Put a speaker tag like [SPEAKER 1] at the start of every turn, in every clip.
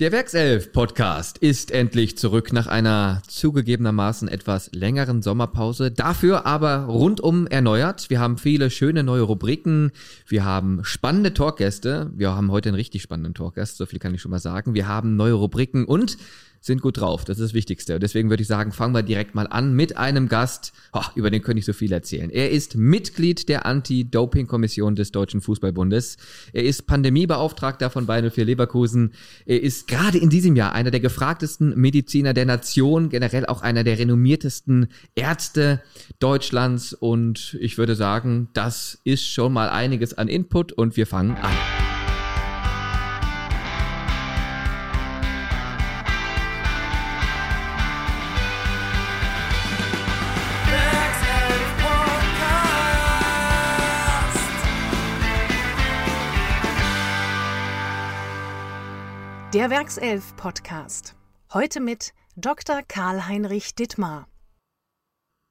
[SPEAKER 1] Der Werkself-Podcast ist endlich zurück nach einer zugegebenermaßen etwas längeren Sommerpause. Dafür aber rundum erneuert. Wir haben viele schöne neue Rubriken. Wir haben spannende Talkgäste. Wir haben heute einen richtig spannenden Talkgast, so viel kann ich schon mal sagen. Wir haben neue Rubriken und sind gut drauf. Das ist das Wichtigste. Und deswegen würde ich sagen, fangen wir direkt mal an mit einem Gast. Oh, über den könnte ich so viel erzählen. Er ist Mitglied der Anti-Doping-Kommission des Deutschen Fußballbundes. Er ist Pandemiebeauftragter von Bayern 04 Leverkusen. Er ist gerade in diesem Jahr einer der gefragtesten Mediziner der Nation, generell auch einer der renommiertesten Ärzte Deutschlands. Und ich würde sagen, das ist schon mal einiges an Input und wir fangen an.
[SPEAKER 2] Der Werkself Podcast. Heute mit Dr. Karl-Heinrich Dittmar.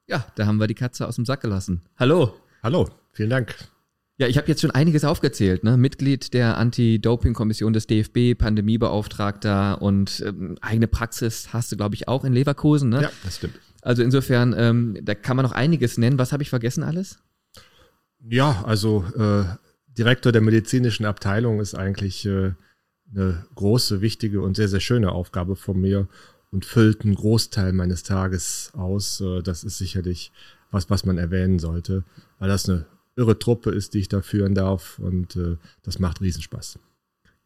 [SPEAKER 1] Ja, da haben wir die Katze aus dem Sack gelassen. Hallo.
[SPEAKER 3] Hallo, vielen Dank.
[SPEAKER 1] Ja, ich habe jetzt schon einiges aufgezählt. Ne? Mitglied der Anti-Doping-Kommission des DFB, Pandemiebeauftragter und ähm, eigene Praxis hast du, glaube ich, auch in Leverkusen. Ne?
[SPEAKER 3] Ja, das stimmt.
[SPEAKER 1] Also insofern, ähm, da kann man noch einiges nennen. Was habe ich vergessen alles?
[SPEAKER 3] Ja, also äh, Direktor der medizinischen Abteilung ist eigentlich äh, eine große, wichtige und sehr, sehr schöne Aufgabe von mir und füllt einen Großteil meines Tages aus. Äh, das ist sicherlich was, was man erwähnen sollte, weil das eine irre Truppe ist, die ich da führen darf und äh, das macht Riesenspaß.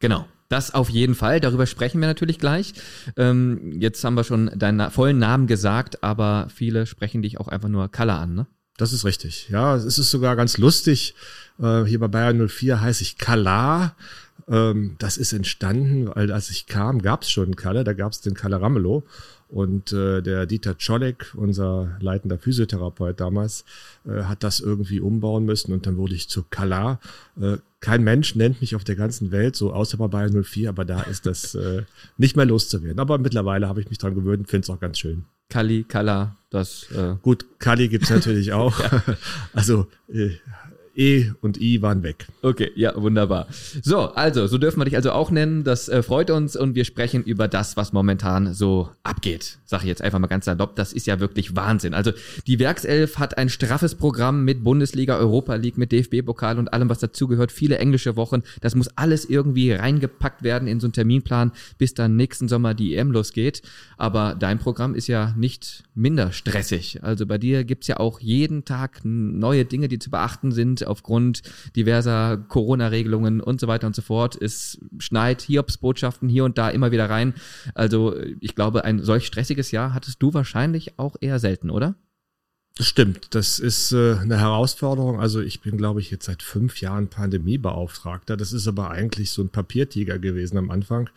[SPEAKER 1] Genau. Das auf jeden Fall. Darüber sprechen wir natürlich gleich. Ähm, jetzt haben wir schon deinen vollen Namen gesagt, aber viele sprechen dich auch einfach nur Kalle an, ne?
[SPEAKER 3] Das ist richtig. Ja, es ist sogar ganz lustig. Äh, hier bei Bayern 04 heiße ich Kala. Ähm, das ist entstanden, weil als ich kam, gab es schon einen Kalle, da gab es den Kalle Ramelow. Und äh, der Dieter Czolek, unser leitender Physiotherapeut damals, äh, hat das irgendwie umbauen müssen und dann wurde ich zu Kala. Äh, kein Mensch nennt mich auf der ganzen Welt so, außer bei Bayern 04, aber da ist das äh, nicht mehr loszuwerden. Aber mittlerweile habe ich mich dran gewöhnt und finde es auch ganz schön.
[SPEAKER 1] Kali, Kala, das.
[SPEAKER 3] Äh Gut, Kali gibt's natürlich auch. ja. Also äh, E und I waren weg.
[SPEAKER 1] Okay, ja, wunderbar. So, also, so dürfen wir dich also auch nennen. Das äh, freut uns und wir sprechen über das, was momentan so abgeht. Sag ich jetzt einfach mal ganz salopp, das ist ja wirklich Wahnsinn. Also, die Werkself hat ein straffes Programm mit Bundesliga, Europa League, mit DFB-Pokal und allem, was dazugehört. Viele englische Wochen. Das muss alles irgendwie reingepackt werden in so einen Terminplan, bis dann nächsten Sommer die EM losgeht. Aber dein Programm ist ja nicht minder stressig. Also, bei dir gibt's ja auch jeden Tag neue Dinge, die zu beachten sind aufgrund diverser Corona-Regelungen und so weiter und so fort. Es schneit Hiobsbotschaften hier und da immer wieder rein. Also ich glaube, ein solch stressiges Jahr hattest du wahrscheinlich auch eher selten, oder?
[SPEAKER 3] Das stimmt. Das ist äh, eine Herausforderung. Also ich bin, glaube ich, jetzt seit fünf Jahren Pandemiebeauftragter. Das ist aber eigentlich so ein Papiertiger gewesen am Anfang.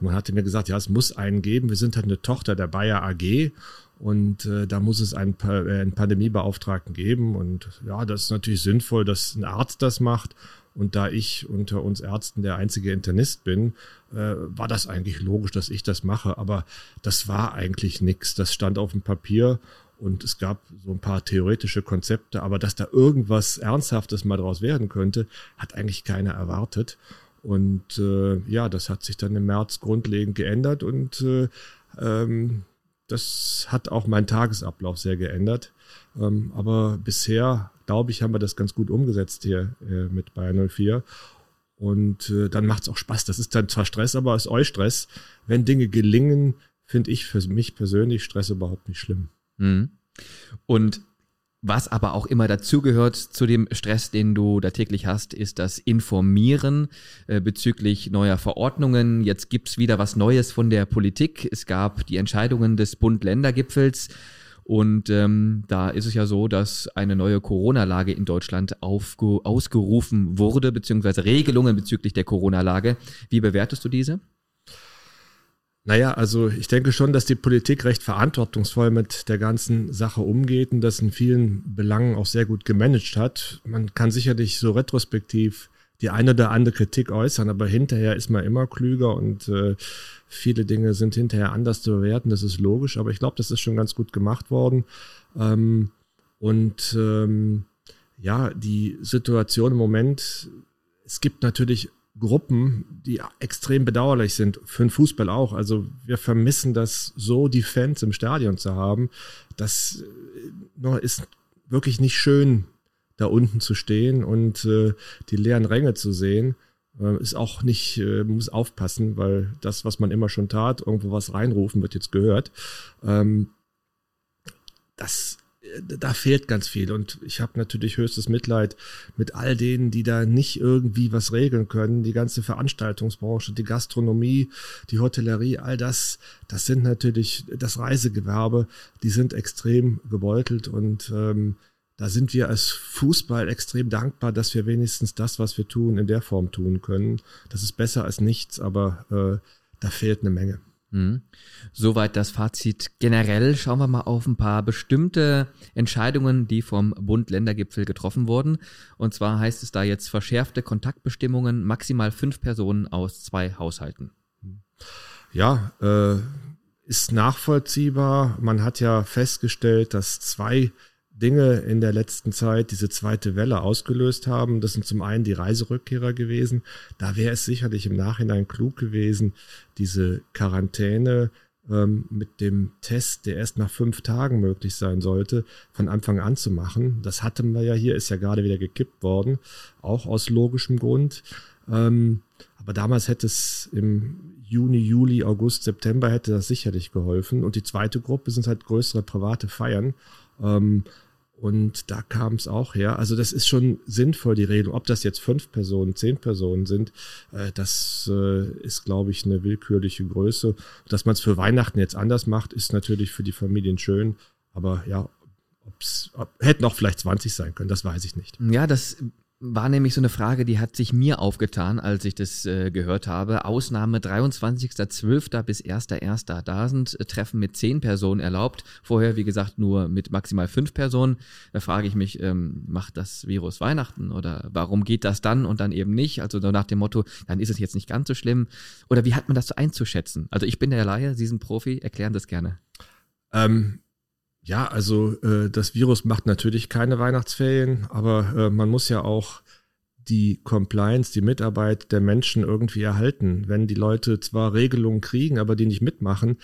[SPEAKER 3] Man hatte mir gesagt, ja, es muss einen geben. Wir sind halt eine Tochter der Bayer AG und äh, da muss es einen, pa äh, einen Pandemiebeauftragten geben. Und ja, das ist natürlich sinnvoll, dass ein Arzt das macht. Und da ich unter uns Ärzten der einzige Internist bin, äh, war das eigentlich logisch, dass ich das mache. Aber das war eigentlich nichts. Das stand auf dem Papier und es gab so ein paar theoretische Konzepte. Aber dass da irgendwas Ernsthaftes mal draus werden könnte, hat eigentlich keiner erwartet. Und äh, ja, das hat sich dann im März grundlegend geändert und äh, ähm, das hat auch meinen Tagesablauf sehr geändert. Ähm, aber bisher, glaube ich, haben wir das ganz gut umgesetzt hier äh, mit Bayern 04. Und äh, dann macht es auch Spaß. Das ist dann zwar Stress, aber es ist euch Stress. Wenn Dinge gelingen, finde ich für mich persönlich Stress überhaupt nicht schlimm.
[SPEAKER 1] Mhm. Und was aber auch immer dazugehört zu dem Stress, den du da täglich hast, ist das Informieren äh, bezüglich neuer Verordnungen. Jetzt gibt's wieder was Neues von der Politik. Es gab die Entscheidungen des Bund-Länder-Gipfels. Und ähm, da ist es ja so, dass eine neue Corona-Lage in Deutschland ausgerufen wurde, beziehungsweise Regelungen bezüglich der Corona-Lage. Wie bewertest du diese?
[SPEAKER 3] Naja, also ich denke schon, dass die Politik recht verantwortungsvoll mit der ganzen Sache umgeht und das in vielen Belangen auch sehr gut gemanagt hat. Man kann sicherlich so retrospektiv die eine oder andere Kritik äußern, aber hinterher ist man immer klüger und äh, viele Dinge sind hinterher anders zu bewerten, das ist logisch, aber ich glaube, das ist schon ganz gut gemacht worden. Ähm, und ähm, ja, die Situation im Moment, es gibt natürlich Gruppen, die extrem bedauerlich sind, für den Fußball auch. Also wir vermissen das so, die Fans im Stadion zu haben. Das äh, ist wirklich nicht schön, da unten zu stehen und äh, die leeren Ränge zu sehen. Äh, ist auch nicht, äh, muss aufpassen, weil das, was man immer schon tat, irgendwo was reinrufen, wird jetzt gehört. Ähm, das da fehlt ganz viel. Und ich habe natürlich höchstes Mitleid mit all denen, die da nicht irgendwie was regeln können. Die ganze Veranstaltungsbranche, die Gastronomie, die Hotellerie, all das, das sind natürlich das Reisegewerbe, die sind extrem gebeutelt und ähm, da sind wir als Fußball extrem dankbar, dass wir wenigstens das, was wir tun, in der Form tun können. Das ist besser als nichts, aber äh, da fehlt eine Menge.
[SPEAKER 1] Mhm. Soweit das Fazit. Generell schauen wir mal auf ein paar bestimmte Entscheidungen, die vom Bund-Länder-Gipfel getroffen wurden. Und zwar heißt es da jetzt verschärfte Kontaktbestimmungen, maximal fünf Personen aus zwei Haushalten.
[SPEAKER 3] Ja, äh, ist nachvollziehbar. Man hat ja festgestellt, dass zwei Dinge in der letzten Zeit diese zweite Welle ausgelöst haben. Das sind zum einen die Reiserückkehrer gewesen. Da wäre es sicherlich im Nachhinein klug gewesen, diese Quarantäne ähm, mit dem Test, der erst nach fünf Tagen möglich sein sollte, von Anfang an zu machen. Das hatten wir ja hier, ist ja gerade wieder gekippt worden, auch aus logischem Grund. Ähm, aber damals hätte es im Juni, Juli, August, September hätte das sicherlich geholfen. Und die zweite Gruppe sind halt größere private Feiern. Ähm, und da kam es auch her. Also das ist schon sinnvoll, die Regelung. Ob das jetzt fünf Personen, zehn Personen sind, äh, das äh, ist, glaube ich, eine willkürliche Größe. Dass man es für Weihnachten jetzt anders macht, ist natürlich für die Familien schön. Aber ja, ob's, ob, hätten auch vielleicht 20 sein können, das weiß ich nicht.
[SPEAKER 1] Ja, das war nämlich so eine Frage, die hat sich mir aufgetan, als ich das äh, gehört habe. Ausnahme 23.12. bis 1.1. Da sind äh, Treffen mit zehn Personen erlaubt. Vorher, wie gesagt, nur mit maximal fünf Personen. Da frage ich mich, ähm, macht das Virus Weihnachten oder warum geht das dann und dann eben nicht? Also nach dem Motto, dann ist es jetzt nicht ganz so schlimm. Oder wie hat man das so einzuschätzen? Also ich bin der Laie, Sie sind Profi, erklären das gerne.
[SPEAKER 3] Ähm, ja, also äh, das Virus macht natürlich keine Weihnachtsferien, aber äh, man muss ja auch die Compliance, die Mitarbeit der Menschen irgendwie erhalten. Wenn die Leute zwar Regelungen kriegen, aber die nicht mitmachen,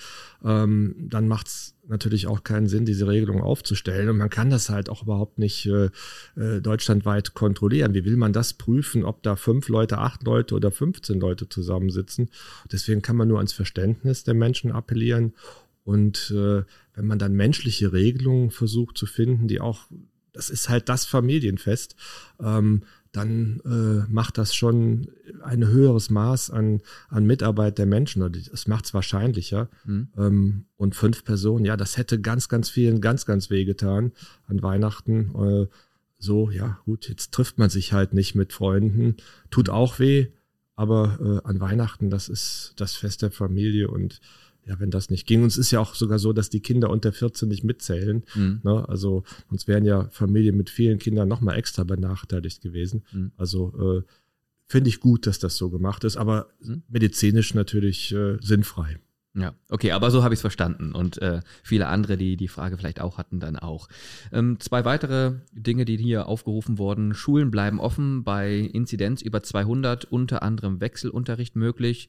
[SPEAKER 3] ähm, dann macht es natürlich auch keinen Sinn, diese Regelungen aufzustellen. Und man kann das halt auch überhaupt nicht äh, äh deutschlandweit kontrollieren. Wie will man das prüfen, ob da fünf Leute, acht Leute oder 15 Leute zusammensitzen? Deswegen kann man nur ans Verständnis der Menschen appellieren und äh, wenn man dann menschliche Regelungen versucht zu finden, die auch, das ist halt das Familienfest, ähm, dann äh, macht das schon ein höheres Maß an, an Mitarbeit der Menschen. Oder das macht es wahrscheinlicher. Mhm. Ähm, und fünf Personen, ja, das hätte ganz, ganz vielen ganz, ganz weh getan an Weihnachten. Äh, so, ja, gut, jetzt trifft man sich halt nicht mit Freunden. Tut auch weh, aber äh, an Weihnachten, das ist das Fest der Familie und ja, wenn das nicht ging. Und es ist ja auch sogar so, dass die Kinder unter 14 nicht mitzählen. Mhm. Ne? Also sonst wären ja Familien mit vielen Kindern nochmal extra benachteiligt gewesen. Mhm. Also äh, finde ich gut, dass das so gemacht ist, aber mhm. medizinisch natürlich äh, sinnfrei.
[SPEAKER 1] Ja, okay, aber so habe ich es verstanden und äh, viele andere, die die Frage vielleicht auch hatten, dann auch. Ähm, zwei weitere Dinge, die hier aufgerufen wurden. Schulen bleiben offen, bei Inzidenz über 200, unter anderem Wechselunterricht möglich.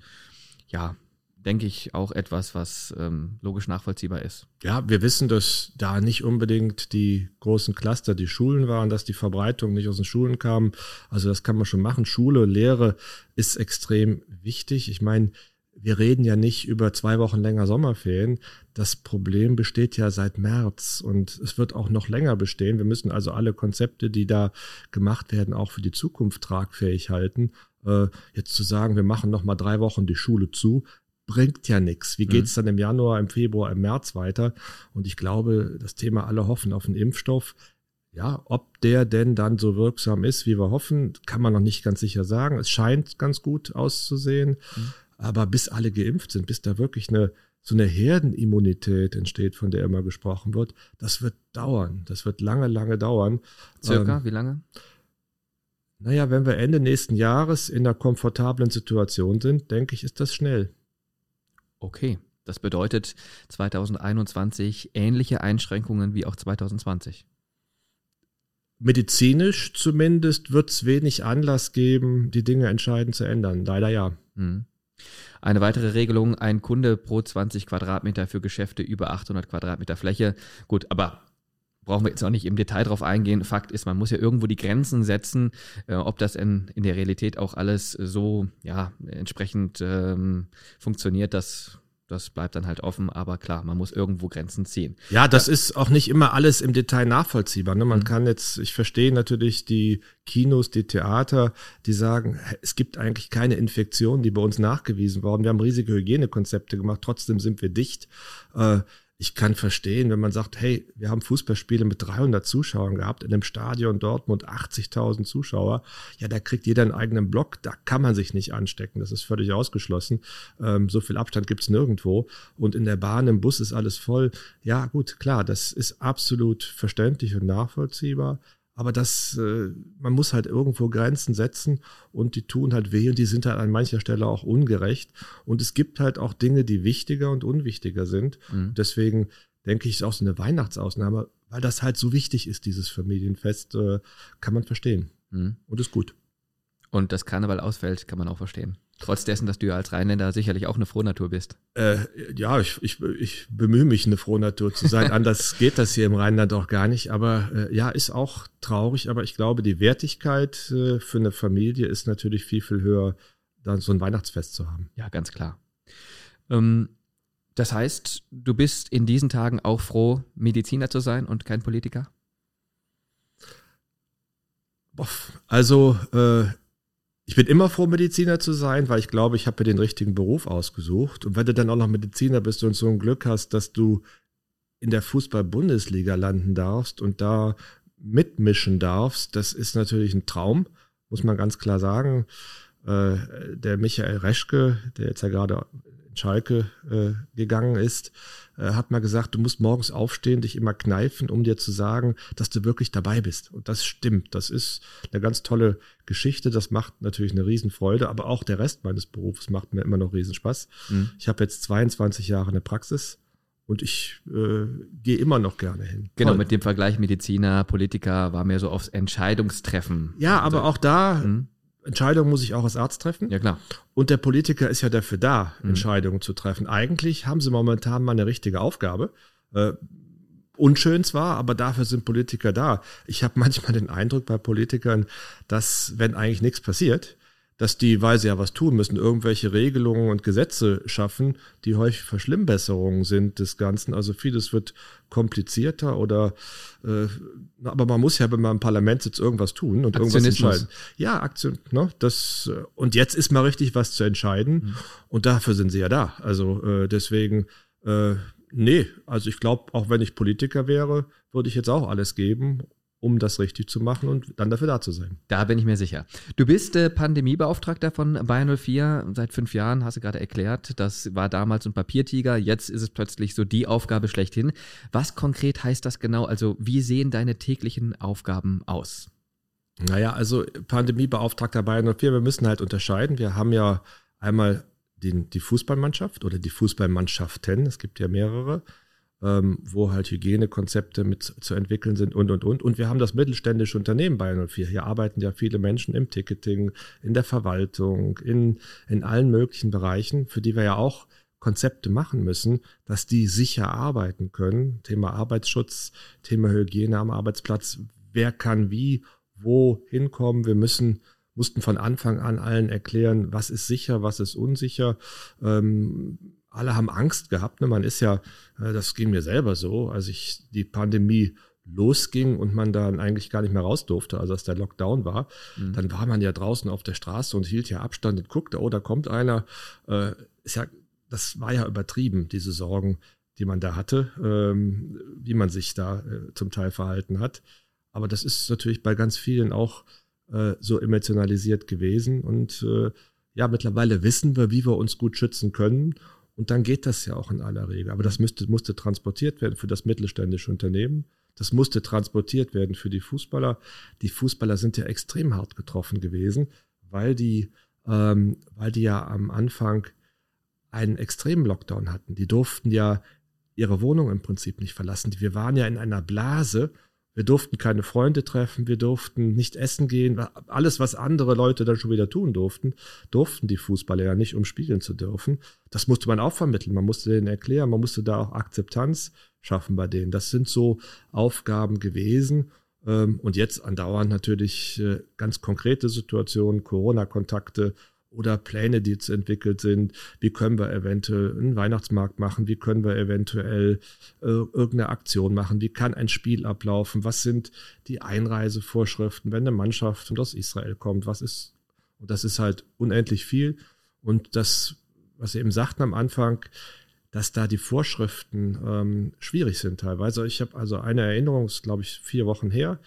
[SPEAKER 1] Ja, denke ich, auch etwas, was ähm, logisch nachvollziehbar ist.
[SPEAKER 3] Ja, wir wissen, dass da nicht unbedingt die großen Cluster die Schulen waren, dass die Verbreitung nicht aus den Schulen kam. Also das kann man schon machen. Schule, Lehre ist extrem wichtig. Ich meine, wir reden ja nicht über zwei Wochen länger Sommerferien. Das Problem besteht ja seit März und es wird auch noch länger bestehen. Wir müssen also alle Konzepte, die da gemacht werden, auch für die Zukunft tragfähig halten. Äh, jetzt zu sagen, wir machen noch mal drei Wochen die Schule zu, bringt ja nichts. Wie geht's mhm. dann im Januar, im Februar, im März weiter? Und ich glaube, das Thema alle hoffen auf einen Impfstoff. Ja, ob der denn dann so wirksam ist, wie wir hoffen, kann man noch nicht ganz sicher sagen. Es scheint ganz gut auszusehen. Mhm. Aber bis alle geimpft sind, bis da wirklich eine, so eine Herdenimmunität entsteht, von der immer gesprochen wird, das wird dauern. Das wird lange, lange dauern.
[SPEAKER 1] Circa, ähm, wie lange?
[SPEAKER 3] Naja, wenn wir Ende nächsten Jahres in einer komfortablen Situation sind, denke ich, ist das schnell.
[SPEAKER 1] Okay, das bedeutet 2021 ähnliche Einschränkungen wie auch 2020.
[SPEAKER 3] medizinisch zumindest wird es wenig Anlass geben, die Dinge entscheidend zu ändern. Leider ja. Mhm.
[SPEAKER 1] Eine weitere Regelung, ein Kunde pro 20 Quadratmeter für Geschäfte über 800 Quadratmeter Fläche. Gut, aber brauchen wir jetzt auch nicht im Detail drauf eingehen. Fakt ist, man muss ja irgendwo die Grenzen setzen. Äh, ob das in, in der Realität auch alles so ja, entsprechend ähm, funktioniert, das das bleibt dann halt offen, aber klar, man muss irgendwo Grenzen ziehen.
[SPEAKER 3] Ja, das ja. ist auch nicht immer alles im Detail nachvollziehbar. Ne? Man mhm. kann jetzt, ich verstehe natürlich die Kinos, die Theater, die sagen, es gibt eigentlich keine Infektionen, die bei uns nachgewiesen worden. Wir haben riesige Hygienekonzepte gemacht, trotzdem sind wir dicht. Äh, ich kann verstehen, wenn man sagt, hey, wir haben Fußballspiele mit 300 Zuschauern gehabt, in einem Stadion Dortmund 80.000 Zuschauer, ja, da kriegt jeder einen eigenen Block, da kann man sich nicht anstecken, das ist völlig ausgeschlossen. Ähm, so viel Abstand gibt's nirgendwo und in der Bahn, im Bus ist alles voll. Ja, gut, klar, das ist absolut verständlich und nachvollziehbar. Aber das, äh, man muss halt irgendwo Grenzen setzen und die tun halt weh und die sind halt an mancher Stelle auch ungerecht. Und es gibt halt auch Dinge, die wichtiger und unwichtiger sind. Mhm. Deswegen denke ich, ist auch so eine Weihnachtsausnahme, weil das halt so wichtig ist, dieses Familienfest, äh, kann man verstehen. Mhm. Und ist gut.
[SPEAKER 1] Und dass Karneval ausfällt, kann man auch verstehen. Trotz dessen, dass du ja als Rheinländer sicherlich auch eine Frohnatur bist.
[SPEAKER 3] Äh, ja, ich, ich, ich bemühe mich, eine Frohnatur zu sein. Anders geht das hier im Rheinland auch gar nicht. Aber äh, ja, ist auch traurig. Aber ich glaube, die Wertigkeit äh, für eine Familie ist natürlich viel, viel höher, dann so ein Weihnachtsfest zu haben.
[SPEAKER 1] Ja, ganz klar. Ähm, das heißt, du bist in diesen Tagen auch froh, Mediziner zu sein und kein Politiker?
[SPEAKER 3] Also, äh, ich bin immer froh, Mediziner zu sein, weil ich glaube, ich habe mir den richtigen Beruf ausgesucht. Und wenn du dann auch noch Mediziner bist und so ein Glück hast, dass du in der Fußball-Bundesliga landen darfst und da mitmischen darfst, das ist natürlich ein Traum, muss man ganz klar sagen. Äh, der Michael Reschke, der jetzt ja gerade Schalke äh, gegangen ist, äh, hat mal gesagt, du musst morgens aufstehen, dich immer kneifen, um dir zu sagen, dass du wirklich dabei bist. Und das stimmt. Das ist eine ganz tolle Geschichte. Das macht natürlich eine Riesenfreude, aber auch der Rest meines Berufs macht mir immer noch Riesenspaß. Mhm. Ich habe jetzt 22 Jahre eine Praxis. Und ich äh, gehe immer noch gerne hin.
[SPEAKER 1] Genau, Toll. mit dem Vergleich Mediziner, Politiker war mir so aufs Entscheidungstreffen.
[SPEAKER 3] Ja, aber auch da mhm. Entscheidungen muss ich auch als Arzt treffen.
[SPEAKER 1] Ja, klar.
[SPEAKER 3] Und der Politiker ist ja dafür da, mhm. Entscheidungen zu treffen. Eigentlich haben sie momentan mal eine richtige Aufgabe. Äh, unschön zwar, aber dafür sind Politiker da. Ich habe manchmal den Eindruck bei Politikern, dass, wenn eigentlich nichts passiert, dass die, weil sie ja was tun müssen, irgendwelche Regelungen und Gesetze schaffen, die häufig Verschlimmbesserungen sind des Ganzen. Also vieles wird komplizierter oder äh, aber man muss ja, wenn man im Parlament sitzt, irgendwas tun und irgendwas entscheiden. Ja, Aktion, ne? Das, äh, und jetzt ist mal richtig was zu entscheiden mhm. und dafür sind sie ja da. Also äh, deswegen, äh, nee, also ich glaube, auch wenn ich Politiker wäre, würde ich jetzt auch alles geben um das richtig zu machen und dann dafür da zu sein.
[SPEAKER 1] Da bin ich mir sicher. Du bist äh, Pandemiebeauftragter von Bayern 04 seit fünf Jahren, hast du gerade erklärt. Das war damals ein Papiertiger, jetzt ist es plötzlich so die Aufgabe schlechthin. Was konkret heißt das genau? Also wie sehen deine täglichen Aufgaben aus?
[SPEAKER 3] Naja, also Pandemiebeauftragter Bayern 04, wir müssen halt unterscheiden. Wir haben ja einmal den, die Fußballmannschaft oder die Fußballmannschaften, es gibt ja mehrere ähm, wo halt Hygienekonzepte mit zu entwickeln sind und, und, und. Und wir haben das mittelständische Unternehmen bei 04. Hier arbeiten ja viele Menschen im Ticketing, in der Verwaltung, in, in allen möglichen Bereichen, für die wir ja auch Konzepte machen müssen, dass die sicher arbeiten können. Thema Arbeitsschutz, Thema Hygiene am Arbeitsplatz. Wer kann wie, wo hinkommen? Wir müssen mussten von Anfang an allen erklären, was ist sicher, was ist unsicher. Ähm, alle haben Angst gehabt. Ne? Man ist ja, äh, das ging mir selber so, als ich die Pandemie losging und man dann eigentlich gar nicht mehr raus durfte, also als der Lockdown war, mhm. dann war man ja draußen auf der Straße und hielt ja Abstand und guckte, oh, da kommt einer. Äh, ist ja, das war ja übertrieben, diese Sorgen, die man da hatte, ähm, wie man sich da äh, zum Teil verhalten hat. Aber das ist natürlich bei ganz vielen auch äh, so emotionalisiert gewesen und äh, ja, mittlerweile wissen wir, wie wir uns gut schützen können und dann geht das ja auch in aller Regel. Aber das müsste, musste transportiert werden für das mittelständische Unternehmen. Das musste transportiert werden für die Fußballer. Die Fußballer sind ja extrem hart getroffen gewesen, weil die, ähm, weil die ja am Anfang einen extremen Lockdown hatten. Die durften ja ihre Wohnung im Prinzip nicht verlassen. Wir waren ja in einer Blase Wir durften keine Freunde treffen, wir durften nicht essen gehen. Alles, was andere Leute dann schon wieder tun durften, durften die Fußballer ja nicht, um spielen zu dürfen. Das musste man auch vermitteln. Man musste denen erklären, man musste da auch Akzeptanz schaffen bei denen. Das sind so Aufgaben gewesen. Ähm, und jetzt andauernd natürlich äh, ganz konkrete Situationen, Corona-Kontakte oder Pläne, die jetzt entwickelt sind. Wie können wir eventuell einen Weihnachtsmarkt machen? Wie können wir eventuell äh, irgendeine Aktion machen? Wie kann ein Spiel ablaufen? Was sind die Einreisevorschriften, wenn eine Mannschaft aus Israel kommt? Was ist, und das ist halt unendlich viel. Und das, was Sie eben sagten am Anfang, dass da die Vorschriften ähm, schwierig sind teilweise. Ich habe also eine Erinnerung, ist glaube ich vier Wochen her,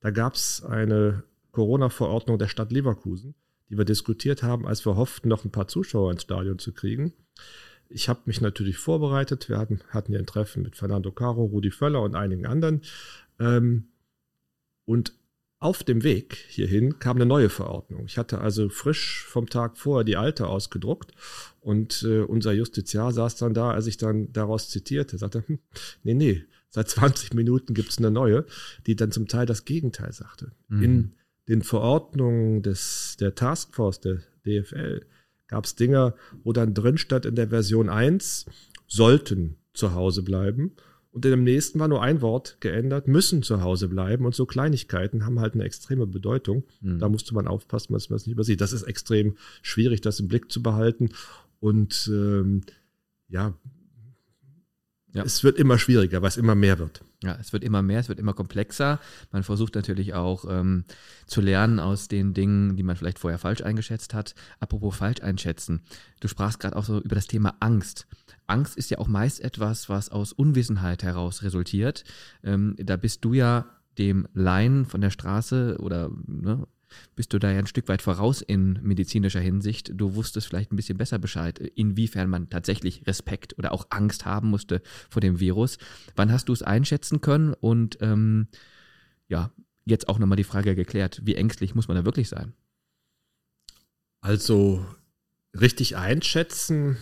[SPEAKER 3] da gab es eine Corona-Verordnung der Stadt Leverkusen die wir diskutiert haben, als wir hofften, noch ein paar Zuschauer ins Stadion zu kriegen. Ich habe mich natürlich vorbereitet. Wir hatten, hatten ja ein Treffen mit Fernando Caro, Rudi Völler und einigen anderen. Ähm, und auf dem Weg hierhin kam eine neue Verordnung. Ich hatte also frisch vom Tag vorher die alte ausgedruckt und äh, unser Justiziar saß dann da, als ich dann daraus zitierte, sagte, hm, nee, nee, seit 20 Minuten gibt es eine neue, die dann zum Teil das Gegenteil sagte. Mhm. In den Verordnungen des, der Taskforce, der DFL, gab es Dinge, wo dann drin stand in der Version 1, sollten zu Hause bleiben. Und in dem nächsten war nur ein Wort geändert, müssen zu Hause bleiben. Und so Kleinigkeiten haben halt eine extreme Bedeutung. Mhm. Da musste man aufpassen, dass man es nicht übersieht. Das ist extrem schwierig, das im Blick zu behalten. Und ähm, ja, ja, es wird immer schwieriger, weil es immer mehr wird.
[SPEAKER 1] Ja, es wird immer mehr, es wird immer komplexer. Man versucht natürlich auch ähm, zu lernen aus den Dingen, die man vielleicht vorher falsch eingeschätzt hat. Apropos falsch einschätzen. Du sprachst gerade auch so über das Thema Angst. Angst ist ja auch meist etwas, was aus Unwissenheit heraus resultiert. Ähm, da bist du ja dem Laien von der Straße oder ne, bist du da ja ein Stück weit voraus in medizinischer Hinsicht. Du wusstest vielleicht ein bisschen besser Bescheid, inwiefern man tatsächlich Respekt oder auch Angst haben musste vor dem Virus. Wann hast du es einschätzen können? Und ähm, ja, jetzt auch nochmal die Frage geklärt, wie ängstlich muss man da wirklich sein?
[SPEAKER 3] Also richtig einschätzen,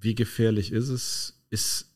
[SPEAKER 3] wie gefährlich ist es, ist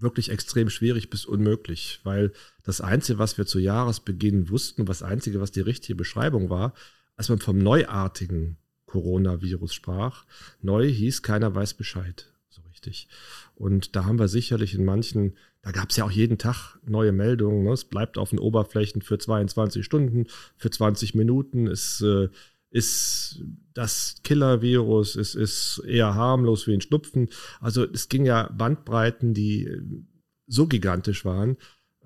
[SPEAKER 3] wirklich extrem schwierig bis unmöglich, weil das Einzige, was wir zu Jahresbeginn wussten, was Einzige, was die richtige Beschreibung war, als man vom neuartigen Coronavirus sprach, neu hieß, keiner weiß Bescheid, so richtig. Und da haben wir sicherlich in manchen, da gab es ja auch jeden Tag neue Meldungen, ne? es bleibt auf den Oberflächen für 22 Stunden, für 20 Minuten, es äh, ist das Killer-Virus, es ist eher harmlos wie ein Schnupfen. Also es ging ja Bandbreiten, die äh, so gigantisch waren.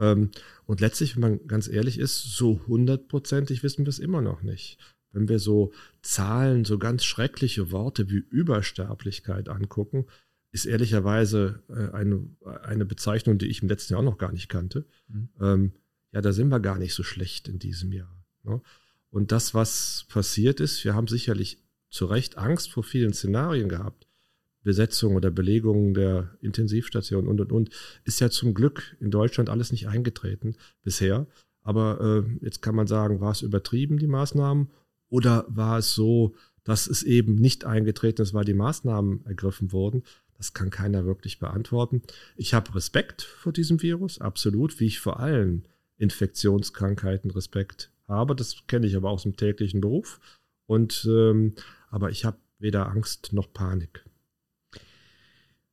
[SPEAKER 3] Ähm, und letztlich, wenn man ganz ehrlich ist, so hundertprozentig wissen wir es immer noch nicht. Wenn wir so Zahlen, so ganz schreckliche Worte wie Übersterblichkeit angucken, ist ehrlicherweise äh, eine, eine Bezeichnung, die ich im letzten Jahr auch noch gar nicht kannte. Mhm. Ähm, ja, da sind wir gar nicht so schlecht in diesem Jahr. Und das, was passiert ist, wir haben sicherlich zu Recht Angst vor vielen Szenarien gehabt. Besetzung oder Belegung der Intensivstation und und und ist ja zum Glück in Deutschland alles nicht eingetreten bisher. Aber äh, jetzt kann man sagen, war es übertrieben, die Maßnahmen, oder war es so, dass es eben nicht eingetreten ist, weil die Maßnahmen ergriffen wurden? Das kann keiner wirklich beantworten. Ich habe Respekt vor diesem Virus, absolut, wie ich vor allen Infektionskrankheiten Respekt habe. Das kenne ich aber aus dem täglichen Beruf. Und ähm, aber ich habe weder Angst noch Panik.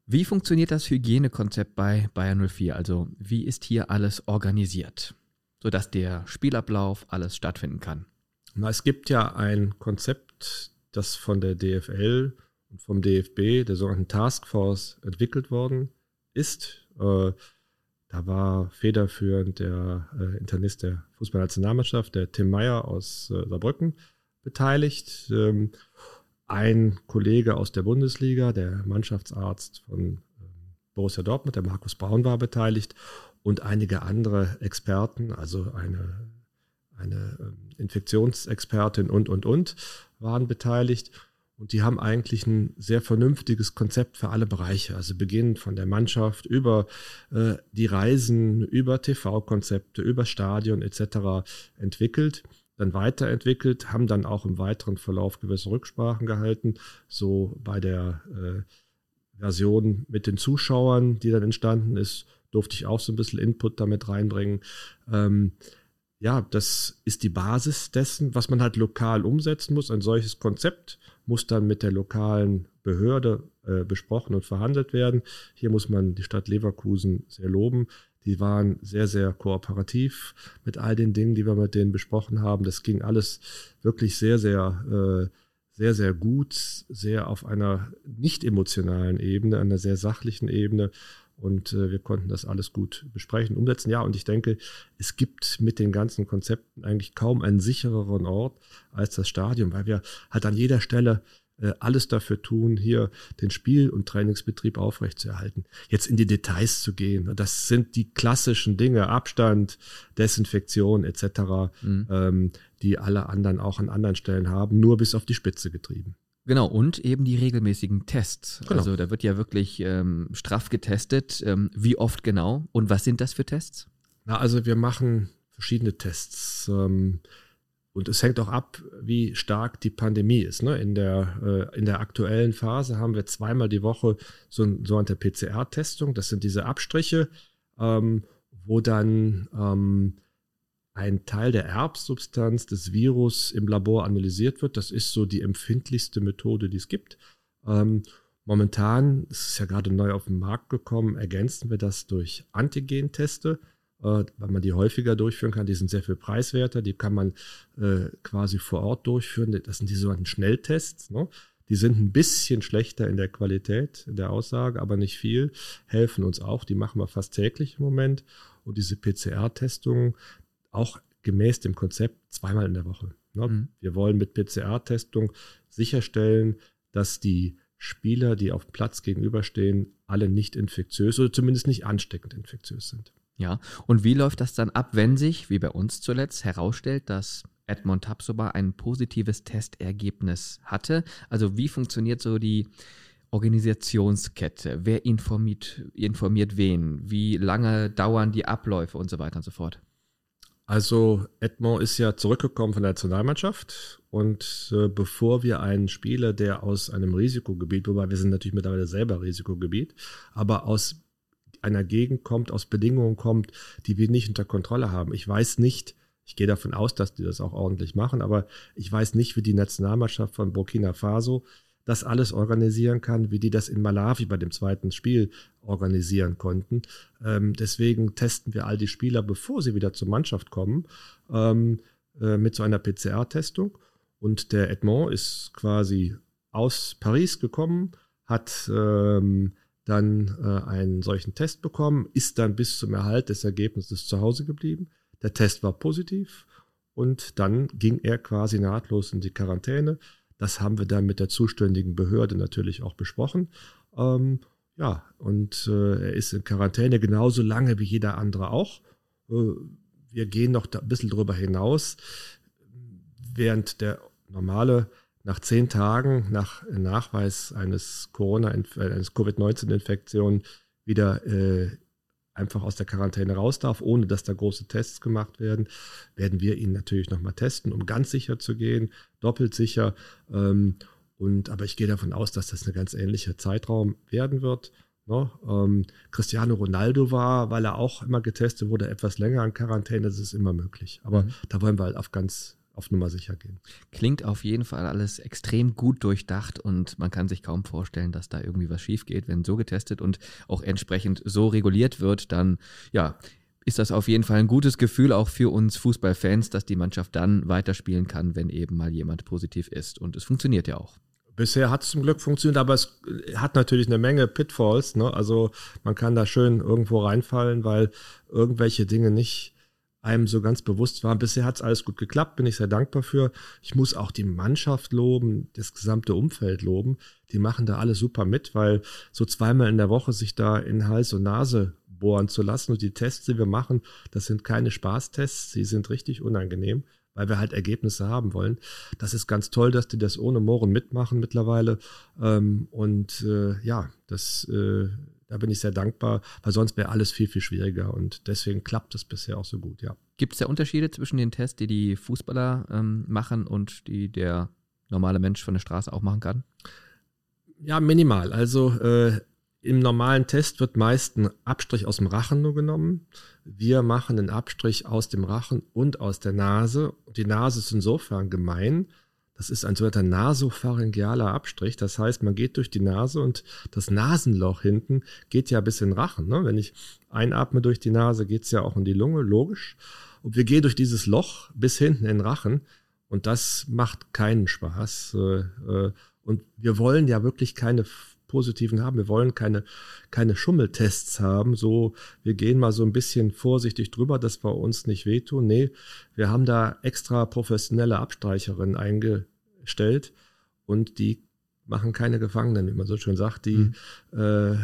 [SPEAKER 1] Wie funktioniert das Hygienekonzept bei Bayern 04? Also wie ist hier alles organisiert, sodass der Spielablauf alles stattfinden kann?
[SPEAKER 3] Na, es gibt ja ein Konzept, das von der DFL und vom DFB, der sogenannten Taskforce, entwickelt worden ist. Äh, da war federführend der äh, Internist der Fußballnationalmannschaft, der Tim Meyer aus äh, Saarbrücken, beteiligt. Ähm, ein Kollege aus der Bundesliga, der Mannschaftsarzt von ähm, Borussia Dortmund, der Markus Braun, war beteiligt und einige andere Experten, also eine, eine ähm, Infektionsexpertin und, und, und, waren beteiligt. Und die haben eigentlich ein sehr vernünftiges Konzept für alle Bereiche. Also beginnend von der Mannschaft über äh, die Reisen, über TV-Konzepte, über Stadion etc. entwickelt, dann weiterentwickelt, haben dann auch im weiteren Verlauf gewisse Rücksprachen gehalten, so bei der äh, Version mit den Zuschauern, die dann entstanden ist, durfte ich auch so ein bisschen Input damit reinbringen. Ähm, ja, das ist die Basis dessen, was man halt lokal umsetzen muss. Ein solches Konzept muss dann mit der lokalen Behörde äh, besprochen und verhandelt werden. Hier muss man die Stadt Leverkusen sehr loben. Die waren sehr, sehr kooperativ mit all den Dingen, die wir mit denen besprochen haben. Das ging alles wirklich sehr, sehr, äh, sehr, sehr gut, sehr auf einer nicht emotionalen Ebene, einer sehr sachlichen Ebene. Und äh, wir konnten das alles gut besprechen, umsetzen. Ja, und ich denke, es gibt mit den ganzen Konzepten eigentlich kaum einen sichereren Ort als das Stadion, weil wir halt an jeder Stelle äh, alles dafür tun, hier den Spiel- und Trainingsbetrieb aufrechtzuerhalten. Jetzt in die Details zu gehen, das sind die klassischen Dinge, Abstand, Desinfektion etc., mhm. ähm, die alle anderen auch an anderen Stellen haben, nur bis auf die Spitze getrieben.
[SPEAKER 1] Genau, und eben die regelmäßigen Tests. Genau. Also da wird ja wirklich ähm, straff getestet. Ähm, wie oft genau? Und was sind das für Tests?
[SPEAKER 3] Na, also wir machen verschiedene Tests. Ähm, und es hängt auch ab, wie stark die Pandemie ist. Ne? In, der, äh, in der aktuellen Phase haben wir zweimal die Woche so, so eine PCR-Testung. Das sind diese Abstriche, ähm, wo dann ähm, ein Teil der Erbsubstanz des Virus im Labor analysiert wird. Das ist so die empfindlichste Methode, die es gibt. Ähm, momentan, es ist ja gerade neu auf den Markt gekommen, ergänzen wir das durch Antigenteste, äh, weil man die häufiger durchführen kann. Die sind sehr viel preiswerter, die kann man äh, quasi vor Ort durchführen. Das sind die sogenannten Schnelltests. Ne? Die sind ein bisschen schlechter in der Qualität der Aussage, aber nicht viel, helfen uns auch. Die machen wir fast täglich im Moment. Und diese PCR-Testungen, auch gemäß dem Konzept zweimal in der Woche. Ne? Mhm. Wir wollen mit PCR-Testung sicherstellen, dass die Spieler, die auf dem Platz gegenüberstehen, alle nicht infektiös oder zumindest nicht ansteckend infektiös sind.
[SPEAKER 1] Ja, und wie läuft das dann ab, wenn sich, wie bei uns zuletzt, herausstellt, dass Edmond Tapsoba ein positives Testergebnis hatte? Also wie funktioniert so die Organisationskette? Wer informiert, informiert wen? Wie lange dauern die Abläufe und so weiter und so fort?
[SPEAKER 3] Also Edmond ist ja zurückgekommen von der Nationalmannschaft und äh, bevor wir einen Spieler, der aus einem Risikogebiet, wobei wir sind natürlich mittlerweile selber Risikogebiet, aber aus einer Gegend kommt, aus Bedingungen kommt, die wir nicht unter Kontrolle haben. Ich weiß nicht, ich gehe davon aus, dass die das auch ordentlich machen, aber ich weiß nicht, wie die Nationalmannschaft von Burkina Faso das alles organisieren kann, wie die das in Malawi bei dem zweiten Spiel organisieren konnten. Ähm, deswegen testen wir all die Spieler, bevor sie wieder zur Mannschaft kommen, ähm, äh, mit so einer PCR-Testung. Und der Edmond ist quasi aus Paris gekommen, hat ähm, dann äh, einen solchen Test bekommen, ist dann bis zum Erhalt des Ergebnisses zu Hause geblieben. Der Test war positiv und dann ging er quasi nahtlos in die Quarantäne. Das haben wir dann mit der zuständigen Behörde natürlich auch besprochen. Ähm, ja, und äh, er ist in Quarantäne genauso lange wie jeder andere auch. Äh, wir gehen noch ein bisschen darüber hinaus. Während der normale nach zehn Tagen nach Nachweis eines Corona, eines Covid-19-Infektion wieder äh, einfach aus der Quarantäne raus darf, ohne dass da große Tests gemacht werden, werden wir ihn natürlich nochmal testen, um ganz sicher zu gehen, doppelt sicher. Ähm, und, aber ich gehe davon aus, dass das ein ganz ähnlicher Zeitraum werden wird. Ne? Ähm, Cristiano Ronaldo war, weil er auch immer getestet wurde, etwas länger in Quarantäne, das ist immer möglich. Aber mhm. da wollen wir halt auf ganz auf Nummer sicher gehen.
[SPEAKER 1] Klingt auf jeden Fall alles extrem gut durchdacht und man kann sich kaum vorstellen, dass da irgendwie was schief geht. Wenn so getestet und auch entsprechend so reguliert wird, dann ja, ist das auf jeden Fall ein gutes Gefühl auch für uns Fußballfans, dass die Mannschaft dann weiterspielen kann, wenn eben mal jemand positiv ist. Und es funktioniert ja auch.
[SPEAKER 3] Bisher hat es zum Glück funktioniert, aber es hat natürlich eine Menge Pitfalls. Ne? Also man kann da schön irgendwo reinfallen, weil irgendwelche Dinge nicht einem so ganz bewusst war. Bisher hat es alles gut geklappt, bin ich sehr dankbar für. Ich muss auch die Mannschaft loben, das gesamte Umfeld loben. Die machen da alles super mit, weil so zweimal in der Woche sich da in Hals und Nase bohren zu lassen und die Tests, die wir machen, das sind keine Spaßtests, sie sind richtig unangenehm, weil wir halt Ergebnisse haben wollen. Das ist ganz toll, dass die das ohne Mohren mitmachen mittlerweile. Ähm, und äh, ja, das äh, da bin ich sehr dankbar, weil sonst wäre alles viel, viel schwieriger und deswegen klappt es bisher auch so gut, ja.
[SPEAKER 1] Gibt es da Unterschiede zwischen den Tests, die die Fußballer ähm, machen und die der normale Mensch von der Straße auch machen kann?
[SPEAKER 3] Ja, minimal. Also äh, im normalen Test wird meist ein Abstrich aus dem Rachen nur genommen. Wir machen einen Abstrich aus dem Rachen und aus der Nase. Die Nase ist insofern gemein. Das ist ein sogenannter nasopharyngealer Abstrich. Das heißt, man geht durch die Nase und das Nasenloch hinten geht ja bis in den Rachen. Ne? Wenn ich einatme durch die Nase, geht es ja auch in die Lunge, logisch. Und wir gehen durch dieses Loch bis hinten in den Rachen. Und das macht keinen Spaß. Äh, äh, und wir wollen ja wirklich keine positiven haben. Wir wollen keine, keine Schummeltests haben. So, wir gehen mal so ein bisschen vorsichtig drüber, dass wir uns nicht wehtun. Nee, wir haben da extra professionelle Abstreicherinnen eingestellt und die machen keine Gefangenen, wie man so schön sagt. Die, mhm. äh,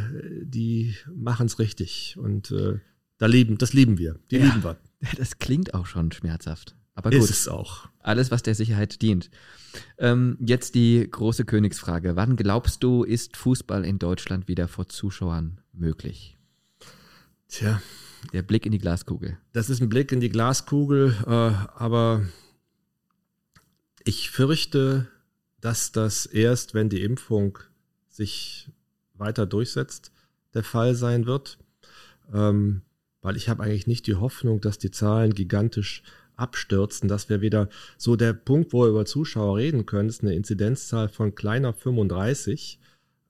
[SPEAKER 3] die machen es richtig. Und äh, da lieben, das lieben wir. Die
[SPEAKER 1] ja,
[SPEAKER 3] lieben wir.
[SPEAKER 1] Das klingt auch schon schmerzhaft. Aber gut.
[SPEAKER 3] Ist es auch.
[SPEAKER 1] Alles, was der Sicherheit dient. Ähm, jetzt die große Königsfrage. Wann glaubst du, ist Fußball in Deutschland wieder vor Zuschauern möglich?
[SPEAKER 3] Tja.
[SPEAKER 1] Der Blick in die Glaskugel.
[SPEAKER 3] Das ist ein Blick in die Glaskugel, äh, aber ich fürchte, dass das erst, wenn die Impfung sich weiter durchsetzt, der Fall sein wird. Ähm, weil ich habe eigentlich nicht die Hoffnung, dass die Zahlen gigantisch abstürzen. Das wäre wieder so der Punkt, wo wir über Zuschauer reden können. Ist eine Inzidenzzahl von kleiner 35.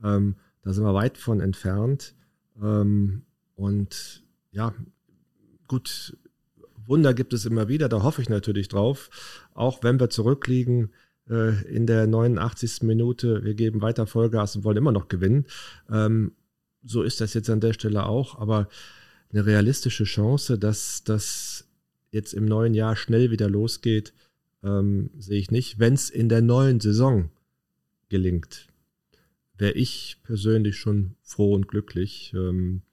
[SPEAKER 3] Ähm, da sind wir weit von entfernt. Ähm, und ja, gut, Wunder gibt es immer wieder, da hoffe ich natürlich drauf. Auch wenn wir zurückliegen äh, in der 89. Minute, wir geben weiter Vollgas und wollen immer noch gewinnen. Ähm, so ist das jetzt an der Stelle auch, aber eine realistische Chance, dass das jetzt im neuen Jahr schnell wieder losgeht, ähm, sehe ich nicht. Wenn es in der neuen Saison gelingt, wäre ich persönlich schon froh und glücklich. Ähm,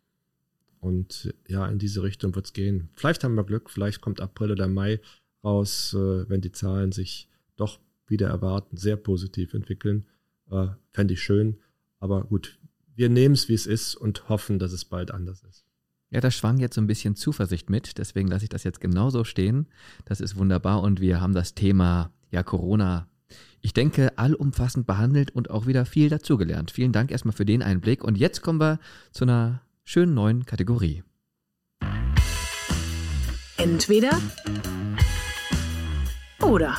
[SPEAKER 3] und ja, in diese Richtung wird es gehen. Vielleicht haben wir Glück, vielleicht kommt April oder Mai raus, äh, wenn die Zahlen sich doch wieder erwarten, sehr positiv entwickeln. Äh, Fände ich schön. Aber gut, wir nehmen es, wie es ist und hoffen, dass es bald anders ist.
[SPEAKER 1] Ja, da schwang jetzt so ein bisschen Zuversicht mit, deswegen lasse ich das jetzt genauso stehen. Das ist wunderbar und wir haben das Thema ja Corona ich denke, allumfassend behandelt und auch wieder viel dazugelernt. Vielen Dank erstmal für den Einblick. Und jetzt kommen wir zu einer schönen neuen Kategorie.
[SPEAKER 2] Entweder oder.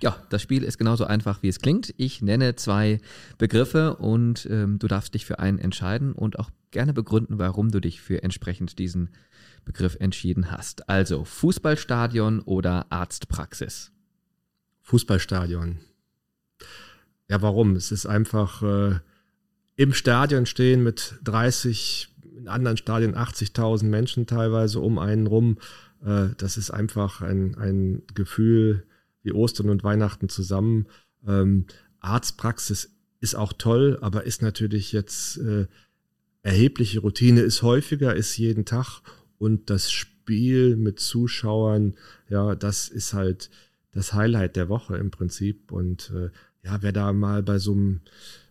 [SPEAKER 1] Ja, das Spiel ist genauso einfach, wie es klingt. Ich nenne zwei Begriffe und ähm, du darfst dich für einen entscheiden und auch gerne begründen, warum du dich für entsprechend diesen Begriff entschieden hast. Also Fußballstadion oder Arztpraxis?
[SPEAKER 3] Fußballstadion. Ja, warum? Es ist einfach äh, im Stadion stehen mit 30, in anderen Stadien 80.000 Menschen teilweise um einen rum. Äh, das ist einfach ein, ein Gefühl, wie Ostern und Weihnachten zusammen. Ähm, Arztpraxis ist auch toll, aber ist natürlich jetzt äh, erhebliche Routine, ist häufiger, ist jeden Tag und das Spiel mit Zuschauern, ja, das ist halt das Highlight der Woche im Prinzip. Und äh, ja, wer da mal bei so einem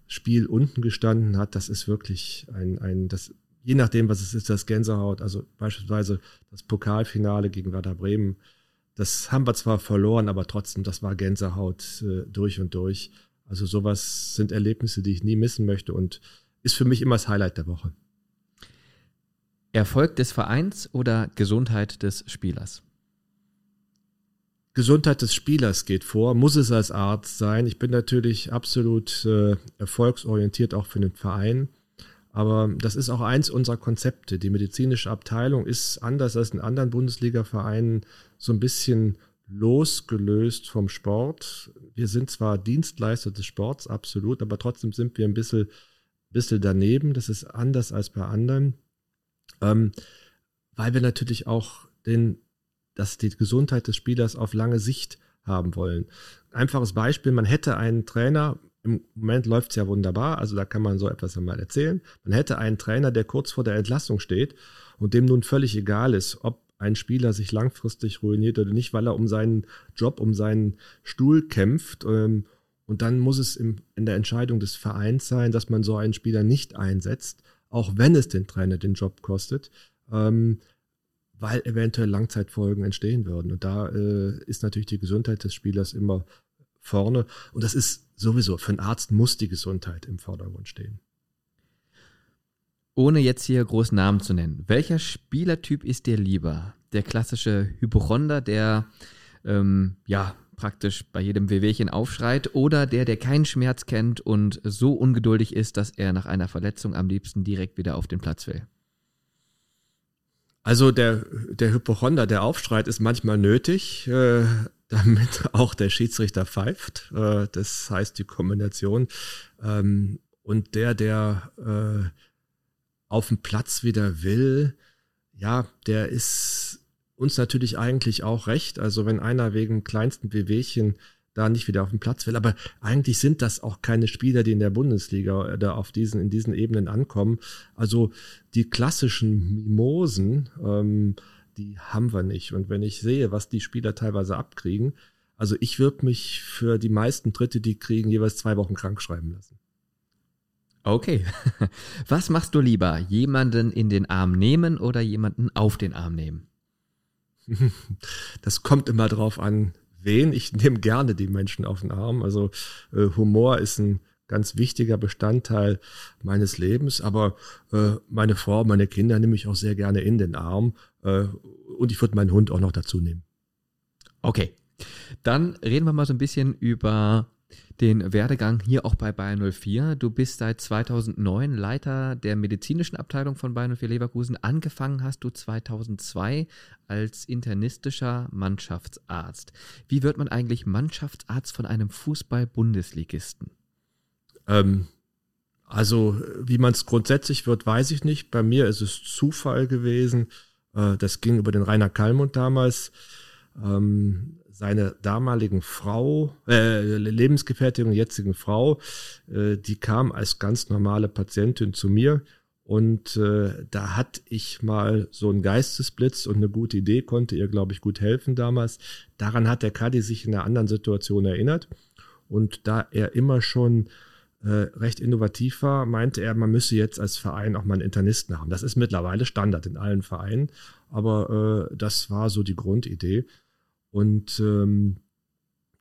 [SPEAKER 3] Spiel unten gestanden hat, das ist wirklich ein, ein das, je nachdem, was es ist, das Gänsehaut, also beispielsweise das Pokalfinale gegen Werder Bremen, das haben wir zwar verloren, aber trotzdem, das war Gänsehaut äh, durch und durch. Also sowas sind Erlebnisse, die ich nie missen möchte und ist für mich immer das Highlight der Woche.
[SPEAKER 1] Erfolg des Vereins oder Gesundheit des Spielers?
[SPEAKER 3] Gesundheit des Spielers geht vor, muss es als Arzt sein. Ich bin natürlich absolut äh, erfolgsorientiert auch für den Verein. Aber das ist auch eins unserer Konzepte. Die medizinische Abteilung ist anders als in anderen Bundesliga-Vereinen so ein bisschen losgelöst vom Sport. Wir sind zwar Dienstleister des Sports, absolut, aber trotzdem sind wir ein bisschen, bisschen daneben. Das ist anders als bei anderen, ähm, weil wir natürlich auch den, dass die Gesundheit des Spielers auf lange Sicht haben wollen. Einfaches Beispiel, man hätte einen Trainer, im Moment läuft es ja wunderbar, also da kann man so etwas einmal erzählen. Man hätte einen Trainer, der kurz vor der Entlassung steht und dem nun völlig egal ist, ob ein Spieler sich langfristig ruiniert oder nicht, weil er um seinen Job, um seinen Stuhl kämpft. Ähm, und dann muss es in der Entscheidung des Vereins sein, dass man so einen Spieler nicht einsetzt, auch wenn es den Trainer den Job kostet, ähm, weil eventuell Langzeitfolgen entstehen würden. Und da äh, ist natürlich die Gesundheit des Spielers immer vorne. Und das ist sowieso, für einen Arzt muss die Gesundheit im Vordergrund stehen.
[SPEAKER 1] ohne jetzt hier großen Namen zu nennen, welcher Spielertyp ist dir lieber? Der klassische Hypochonder, der ähm, ja praktisch bei jedem Wehwehchen aufschreit, oder der, der keinen Schmerz kennt und so ungeduldig ist, dass er nach einer Verletzung am liebsten direkt wieder auf den Platz will?
[SPEAKER 3] Also der, der Hypochonder, der aufschreit, ist manchmal nötig, äh, damit auch der Schiedsrichter pfeift. Äh, das heißt die Kombination. Ähm, und der, der äh, auf dem Platz wieder will, ja, der ist uns natürlich eigentlich auch recht. Also wenn einer wegen kleinsten Wehwehchen da nicht wieder auf den Platz will. Aber eigentlich sind das auch keine Spieler, die in der Bundesliga oder auf diesen, in diesen Ebenen ankommen. Also die klassischen Mimosen, ähm, die haben wir nicht. Und wenn ich sehe, was die Spieler teilweise abkriegen, also ich würde mich für die meisten Dritte, die kriegen, jeweils zwei Wochen krank schreiben lassen.
[SPEAKER 1] Okay. Was machst du lieber? Jemanden in den Arm nehmen oder jemanden auf den Arm nehmen?
[SPEAKER 3] Das kommt immer drauf an, wen. Ich nehme gerne die Menschen auf den Arm. Also äh, Humor ist ein ganz wichtiger Bestandteil meines Lebens, aber äh, meine Frau, meine Kinder nehme ich auch sehr gerne in den Arm äh, und ich würde meinen Hund auch noch dazu nehmen.
[SPEAKER 1] Okay, dann reden wir mal so ein bisschen über den Werdegang hier auch bei Bayern 04. Du bist seit 2009 Leiter der medizinischen Abteilung von Bayern 04 Leverkusen. Angefangen hast du 2002 als internistischer Mannschaftsarzt. Wie wird man eigentlich Mannschaftsarzt von einem Fußball-Bundesligisten?
[SPEAKER 3] Ähm, also, wie man es grundsätzlich wird, weiß ich nicht. Bei mir ist es Zufall gewesen. Äh, das ging über den Rainer Kallmund damals. Ähm, seine damaligen Frau, äh, Lebensgefährtin und jetzigen Frau, äh, die kam als ganz normale Patientin zu mir und äh, da hatte ich mal so einen Geistesblitz und eine gute Idee, konnte ihr, glaube ich, gut helfen damals. Daran hat der Kadi sich in einer anderen Situation erinnert. Und da er immer schon äh, recht innovativ war, meinte er, man müsse jetzt als Verein auch mal einen Internisten haben. Das ist mittlerweile Standard in allen Vereinen, aber äh, das war so die Grundidee. Und ähm,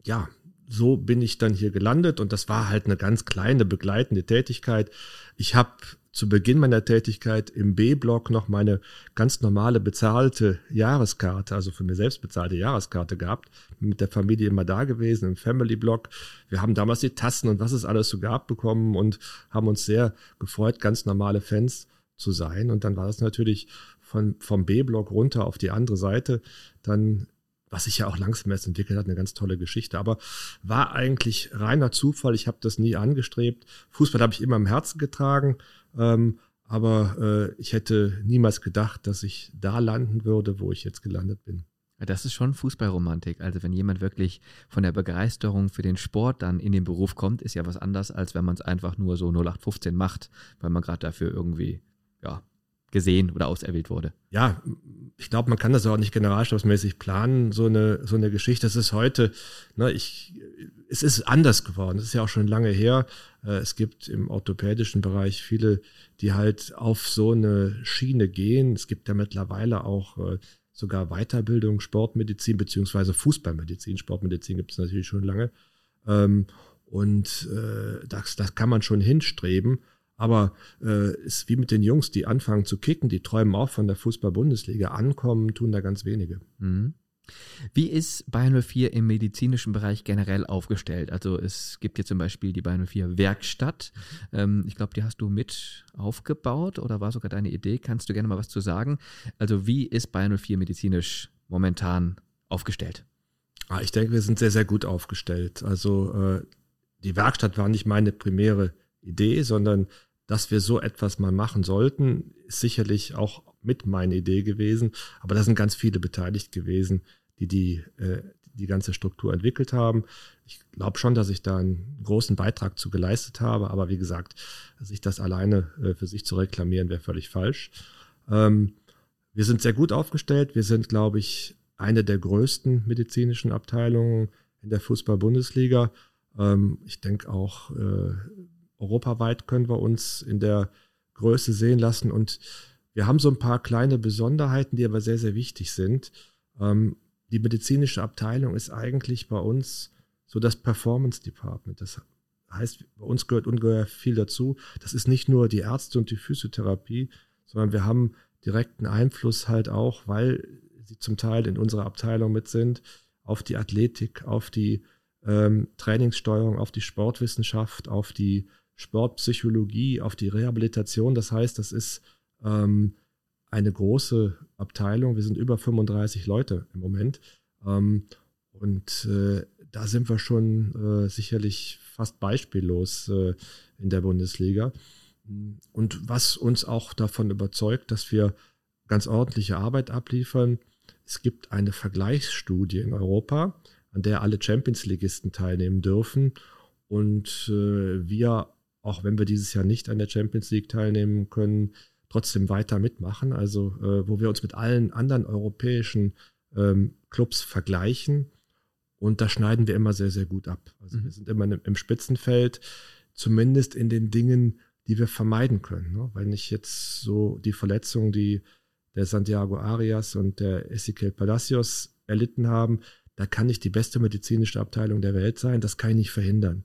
[SPEAKER 3] ja, so bin ich dann hier gelandet und das war halt eine ganz kleine begleitende Tätigkeit. Ich habe zu Beginn meiner Tätigkeit im B-Block noch meine ganz normale bezahlte Jahreskarte, also für mir selbst bezahlte Jahreskarte gehabt, mit der Familie immer da gewesen im Family-Block. Wir haben damals die Tassen und was es alles so gab bekommen und haben uns sehr gefreut, ganz normale Fans zu sein. Und dann war das natürlich von, vom B-Block runter auf die andere Seite dann was sich ja auch langsam erst entwickelt hat, eine ganz tolle Geschichte. Aber war eigentlich reiner Zufall. Ich habe das nie angestrebt. Fußball habe ich immer im Herzen getragen. Ähm, aber äh, ich hätte niemals gedacht, dass ich da landen würde, wo ich jetzt gelandet bin.
[SPEAKER 1] Das ist schon Fußballromantik. Also wenn jemand wirklich von der Begeisterung für den Sport dann in den Beruf kommt, ist ja was anderes, als wenn man es einfach nur so 0815 macht, weil man gerade dafür irgendwie ja, gesehen oder auserwählt wurde.
[SPEAKER 3] Ja, ich glaube, man kann das auch nicht generalstabsmäßig planen, so eine, so eine Geschichte. Das ist heute, ne, ich, es ist anders geworden. Es ist ja auch schon lange her. Äh, es gibt im orthopädischen Bereich viele, die halt auf so eine Schiene gehen. Es gibt ja mittlerweile auch äh, sogar Weiterbildung, Sportmedizin beziehungsweise Fußballmedizin. Sportmedizin gibt es natürlich schon lange. Ähm, und äh, das, das kann man schon hinstreben. Aber äh, ist wie mit den Jungs, die anfangen zu kicken, die träumen auch von der Fußball-Bundesliga. Ankommen tun da ganz wenige. Mhm.
[SPEAKER 1] Wie ist Bayern 04 im medizinischen Bereich generell aufgestellt? Also es gibt hier zum Beispiel die Bayern 04 Werkstatt. Ähm, ich glaube, die hast du mit aufgebaut oder war sogar deine Idee? Kannst du gerne mal was zu sagen? Also wie ist Bayern 04 medizinisch momentan aufgestellt?
[SPEAKER 3] Ah, ich denke, wir sind sehr, sehr gut aufgestellt. Also äh, die Werkstatt war nicht meine primäre Idee, sondern dass wir so etwas mal machen sollten, ist sicherlich auch mit meine Idee gewesen. Aber da sind ganz viele beteiligt gewesen, die die, äh, die ganze Struktur entwickelt haben. Ich glaube schon, dass ich da einen großen Beitrag zu geleistet habe. Aber wie gesagt, sich das alleine äh, für sich zu reklamieren, wäre völlig falsch. Ähm, wir sind sehr gut aufgestellt. Wir sind, glaube ich, eine der größten medizinischen Abteilungen in der Fußball-Bundesliga. Ähm, ich denke auch, äh, europaweit können wir uns in der Größe sehen lassen. Und wir haben so ein paar kleine Besonderheiten, die aber sehr, sehr wichtig sind. Ähm, die medizinische Abteilung ist eigentlich bei uns so das Performance Department. Das heißt, bei uns gehört ungeheuer viel dazu. Das ist nicht nur die Ärzte und die Physiotherapie, sondern wir haben direkten Einfluss halt auch, weil sie zum Teil in unserer Abteilung mit sind, auf die Athletik, auf die ähm, Trainingssteuerung, auf die Sportwissenschaft, auf die Sportpsychologie, auf die Rehabilitation. Das heißt, das ist ähm, eine große Abteilung. Wir sind über 35 Leute im Moment. Ähm, und äh, da sind wir schon äh, sicherlich fast beispiellos äh, in der Bundesliga. Und was uns auch davon überzeugt, dass wir ganz ordentliche Arbeit abliefern, es gibt eine Vergleichsstudie in Europa, an der alle Champions-Ligisten teilnehmen dürfen. Und äh, wir, auch wenn wir dieses Jahr nicht an der Champions League teilnehmen können, trotzdem weiter mitmachen. Also äh, wo wir uns mit allen anderen europäischen ähm, Clubs vergleichen. Und da schneiden wir immer sehr, sehr gut ab. Also mhm. wir sind immer im Spitzenfeld, zumindest in den Dingen, die wir vermeiden können. Ne? Wenn ich jetzt so die Verletzungen, die der Santiago Arias und der Ezequiel Palacios erlitten haben, da kann ich die beste medizinische Abteilung der Welt sein, das kann ich nicht verhindern.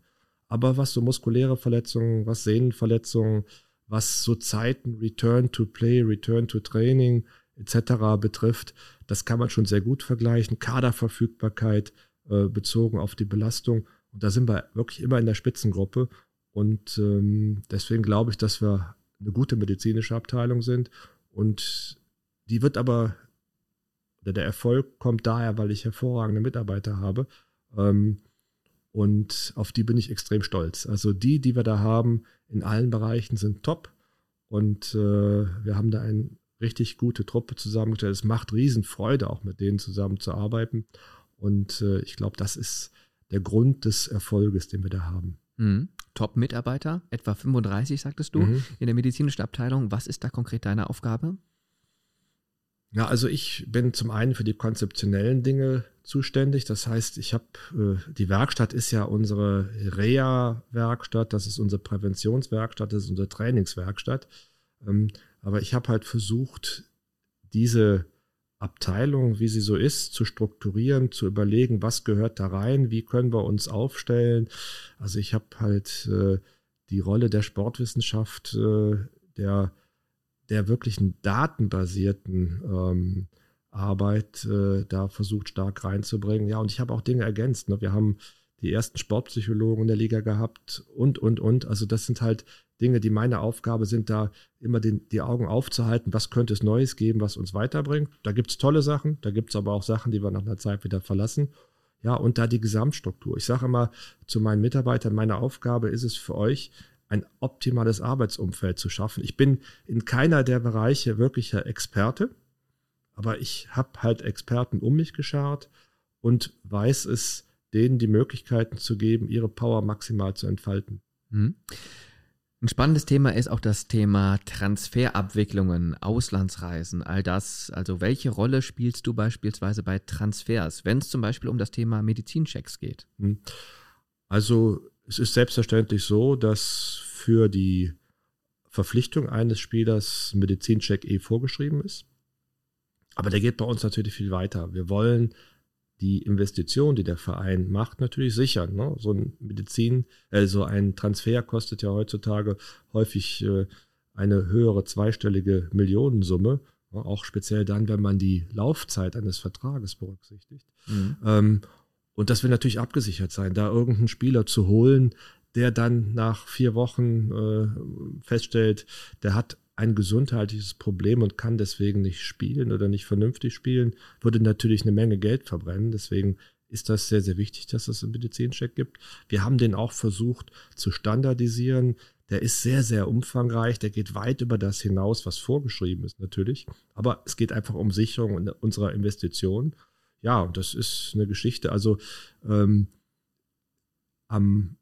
[SPEAKER 3] Aber was so muskuläre Verletzungen, was Sehnenverletzungen, was so Zeiten, Return to Play, Return to Training etc. betrifft, das kann man schon sehr gut vergleichen. Kaderverfügbarkeit äh, bezogen auf die Belastung. Und da sind wir wirklich immer in der Spitzengruppe. Und ähm, deswegen glaube ich, dass wir eine gute medizinische Abteilung sind. Und die wird aber, oder der Erfolg kommt daher, weil ich hervorragende Mitarbeiter habe. Ähm, und auf die bin ich extrem stolz. Also die, die wir da haben, in allen Bereichen sind top. Und äh, wir haben da eine richtig gute Truppe zusammengestellt. Es macht Riesenfreude, auch mit denen zusammenzuarbeiten. Und äh, ich glaube, das ist der Grund des Erfolges, den wir da haben.
[SPEAKER 1] Mhm. Top-Mitarbeiter, etwa 35, sagtest du, mhm. in der medizinischen Abteilung. Was ist da konkret deine Aufgabe?
[SPEAKER 3] Ja, also ich bin zum einen für die konzeptionellen Dinge zuständig. Das heißt, ich habe äh, die Werkstatt ist ja unsere Reha-Werkstatt, das ist unsere Präventionswerkstatt, das ist unsere Trainingswerkstatt. Ähm, aber ich habe halt versucht, diese Abteilung, wie sie so ist, zu strukturieren, zu überlegen, was gehört da rein, wie können wir uns aufstellen. Also ich habe halt äh, die Rolle der Sportwissenschaft, äh, der der wirklichen datenbasierten ähm, Arbeit äh, da versucht stark reinzubringen. Ja, und ich habe auch Dinge ergänzt. Ne? Wir haben die ersten Sportpsychologen in der Liga gehabt und, und, und. Also das sind halt Dinge, die meine Aufgabe sind, da immer den, die Augen aufzuhalten, was könnte es Neues geben, was uns weiterbringt. Da gibt es tolle Sachen, da gibt es aber auch Sachen, die wir nach einer Zeit wieder verlassen. Ja, und da die Gesamtstruktur. Ich sage immer zu meinen Mitarbeitern, meine Aufgabe ist es für euch, ein optimales Arbeitsumfeld zu schaffen. Ich bin in keiner der Bereiche wirklicher Experte, aber ich habe halt Experten um mich geschart und weiß es, denen die Möglichkeiten zu geben, ihre Power maximal zu entfalten. Mhm.
[SPEAKER 1] Ein spannendes Thema ist auch das Thema Transferabwicklungen, Auslandsreisen, all das. Also welche Rolle spielst du beispielsweise bei Transfers, wenn es zum Beispiel um das Thema Medizinchecks geht? Mhm.
[SPEAKER 3] Also es ist selbstverständlich so, dass für die Verpflichtung eines Spielers Medizincheck eh vorgeschrieben ist. Aber der geht bei uns natürlich viel weiter. Wir wollen die Investition, die der Verein macht, natürlich sichern. Ne? So ein Medizin, also ein Transfer kostet ja heutzutage häufig äh, eine höhere zweistellige Millionensumme. Ne? Auch speziell dann, wenn man die Laufzeit eines Vertrages berücksichtigt. Mhm. Ähm, und das will natürlich abgesichert sein, da irgendeinen Spieler zu holen, der dann nach vier Wochen äh, feststellt, der hat ein gesundheitliches Problem und kann deswegen nicht spielen oder nicht vernünftig spielen, würde natürlich eine Menge Geld verbrennen. Deswegen ist das sehr, sehr wichtig, dass es einen Medizincheck gibt. Wir haben den auch versucht zu standardisieren. Der ist sehr, sehr umfangreich. Der geht weit über das hinaus, was vorgeschrieben ist natürlich. Aber es geht einfach um Sicherung unserer Investitionen ja, das ist eine Geschichte. Also ähm, am,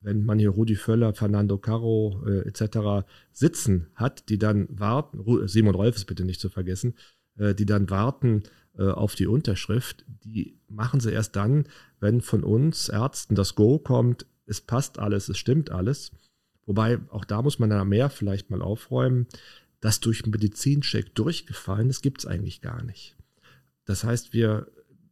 [SPEAKER 3] wenn man hier Rudi Völler, Fernando Caro äh, etc. sitzen hat, die dann warten, Simon Rolfes bitte nicht zu vergessen, äh, die dann warten äh, auf die Unterschrift, die machen sie erst dann, wenn von uns Ärzten das Go kommt, es passt alles, es stimmt alles. Wobei, auch da muss man dann mehr vielleicht mal aufräumen, das durch Medizincheck durchgefallen, das gibt es eigentlich gar nicht. Das heißt, wir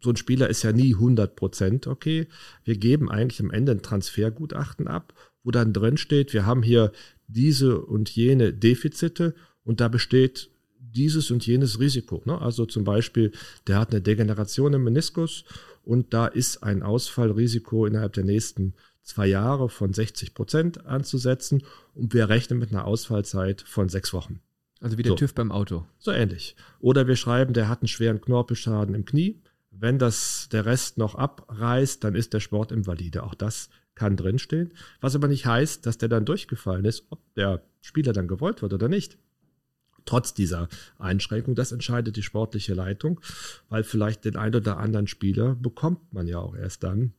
[SPEAKER 3] so ein Spieler ist ja nie 100 Prozent okay. Wir geben eigentlich am Ende ein Transfergutachten ab, wo dann drin steht, wir haben hier diese und jene Defizite und da besteht dieses und jenes Risiko. Ne? Also zum Beispiel, der hat eine Degeneration im Meniskus und da ist ein Ausfallrisiko innerhalb der nächsten zwei Jahre von 60 Prozent anzusetzen und wir rechnen mit einer Ausfallzeit von sechs Wochen.
[SPEAKER 1] Also wie der so. TÜV beim Auto.
[SPEAKER 3] So ähnlich. Oder wir schreiben, der hat einen schweren Knorpelschaden im Knie. Wenn das der Rest noch abreißt, dann ist der Sportinvalide. Auch das kann drinstehen. Was aber nicht heißt, dass der dann durchgefallen ist, ob der Spieler dann gewollt wird oder nicht. Trotz dieser Einschränkung, das entscheidet die sportliche Leitung, weil vielleicht den einen oder anderen Spieler bekommt man ja auch erst dann,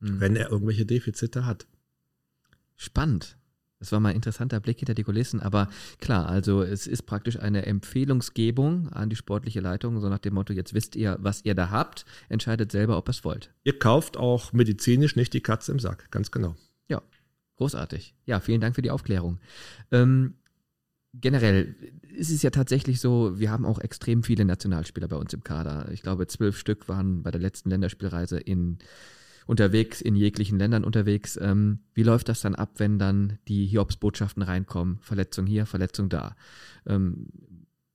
[SPEAKER 3] mhm. wenn er irgendwelche Defizite hat.
[SPEAKER 1] Spannend. Das war mal ein interessanter Blick hinter die Kulissen, aber klar, also es ist praktisch eine Empfehlungsgebung an die sportliche Leitung, so nach dem Motto, jetzt wisst ihr, was ihr da habt, entscheidet selber, ob ihr es wollt.
[SPEAKER 3] Ihr kauft auch medizinisch nicht die Katze im Sack, ganz genau.
[SPEAKER 1] Ja, großartig. Ja, vielen Dank für die Aufklärung. Ähm, generell ist es ja tatsächlich so, wir haben auch extrem viele Nationalspieler bei uns im Kader. Ich glaube, zwölf Stück waren bei der letzten Länderspielreise in unterwegs, in jeglichen Ländern unterwegs. Ähm, wie läuft das dann ab, wenn dann die Hiobs-Botschaften reinkommen? Verletzung hier, Verletzung da. Ähm,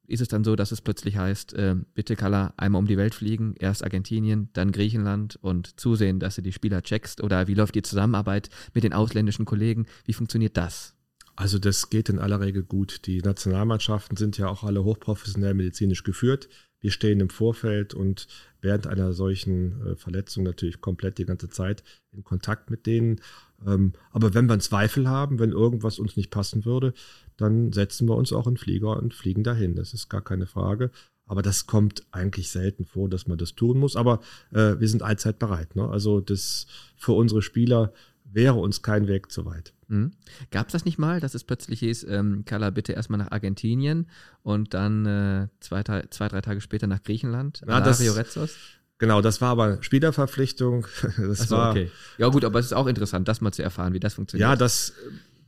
[SPEAKER 1] ist es dann so, dass es plötzlich heißt, äh, bitte Kalla, einmal um die Welt fliegen, erst Argentinien, dann Griechenland und zusehen, dass du die Spieler checkst? Oder wie läuft die Zusammenarbeit mit den ausländischen Kollegen? Wie funktioniert das?
[SPEAKER 3] Also das geht in aller Regel gut. Die Nationalmannschaften sind ja auch alle hochprofessionell medizinisch geführt. Wir stehen im Vorfeld und während einer solchen äh, Verletzung natürlich komplett die ganze Zeit in Kontakt mit denen. Ähm, aber wenn wir einen Zweifel haben, wenn irgendwas uns nicht passen würde, dann setzen wir uns auch in Flieger und fliegen dahin. Das ist gar keine Frage. Aber das kommt eigentlich selten vor, dass man das tun muss. Aber äh, wir sind allzeit bereit. Ne? Also das für unsere Spieler wäre uns kein Weg zu weit.
[SPEAKER 1] Mhm. Gab es das nicht mal, dass es plötzlich hieß, ähm, Kala bitte erstmal nach Argentinien und dann äh, zwei, zwei, drei Tage später nach Griechenland?
[SPEAKER 3] Ja, das, Rezzos? Genau, das war aber Spielerverpflichtung. Das
[SPEAKER 1] so, war, okay. Ja gut, aber es ist auch interessant, das mal zu erfahren, wie das funktioniert.
[SPEAKER 3] Ja, das,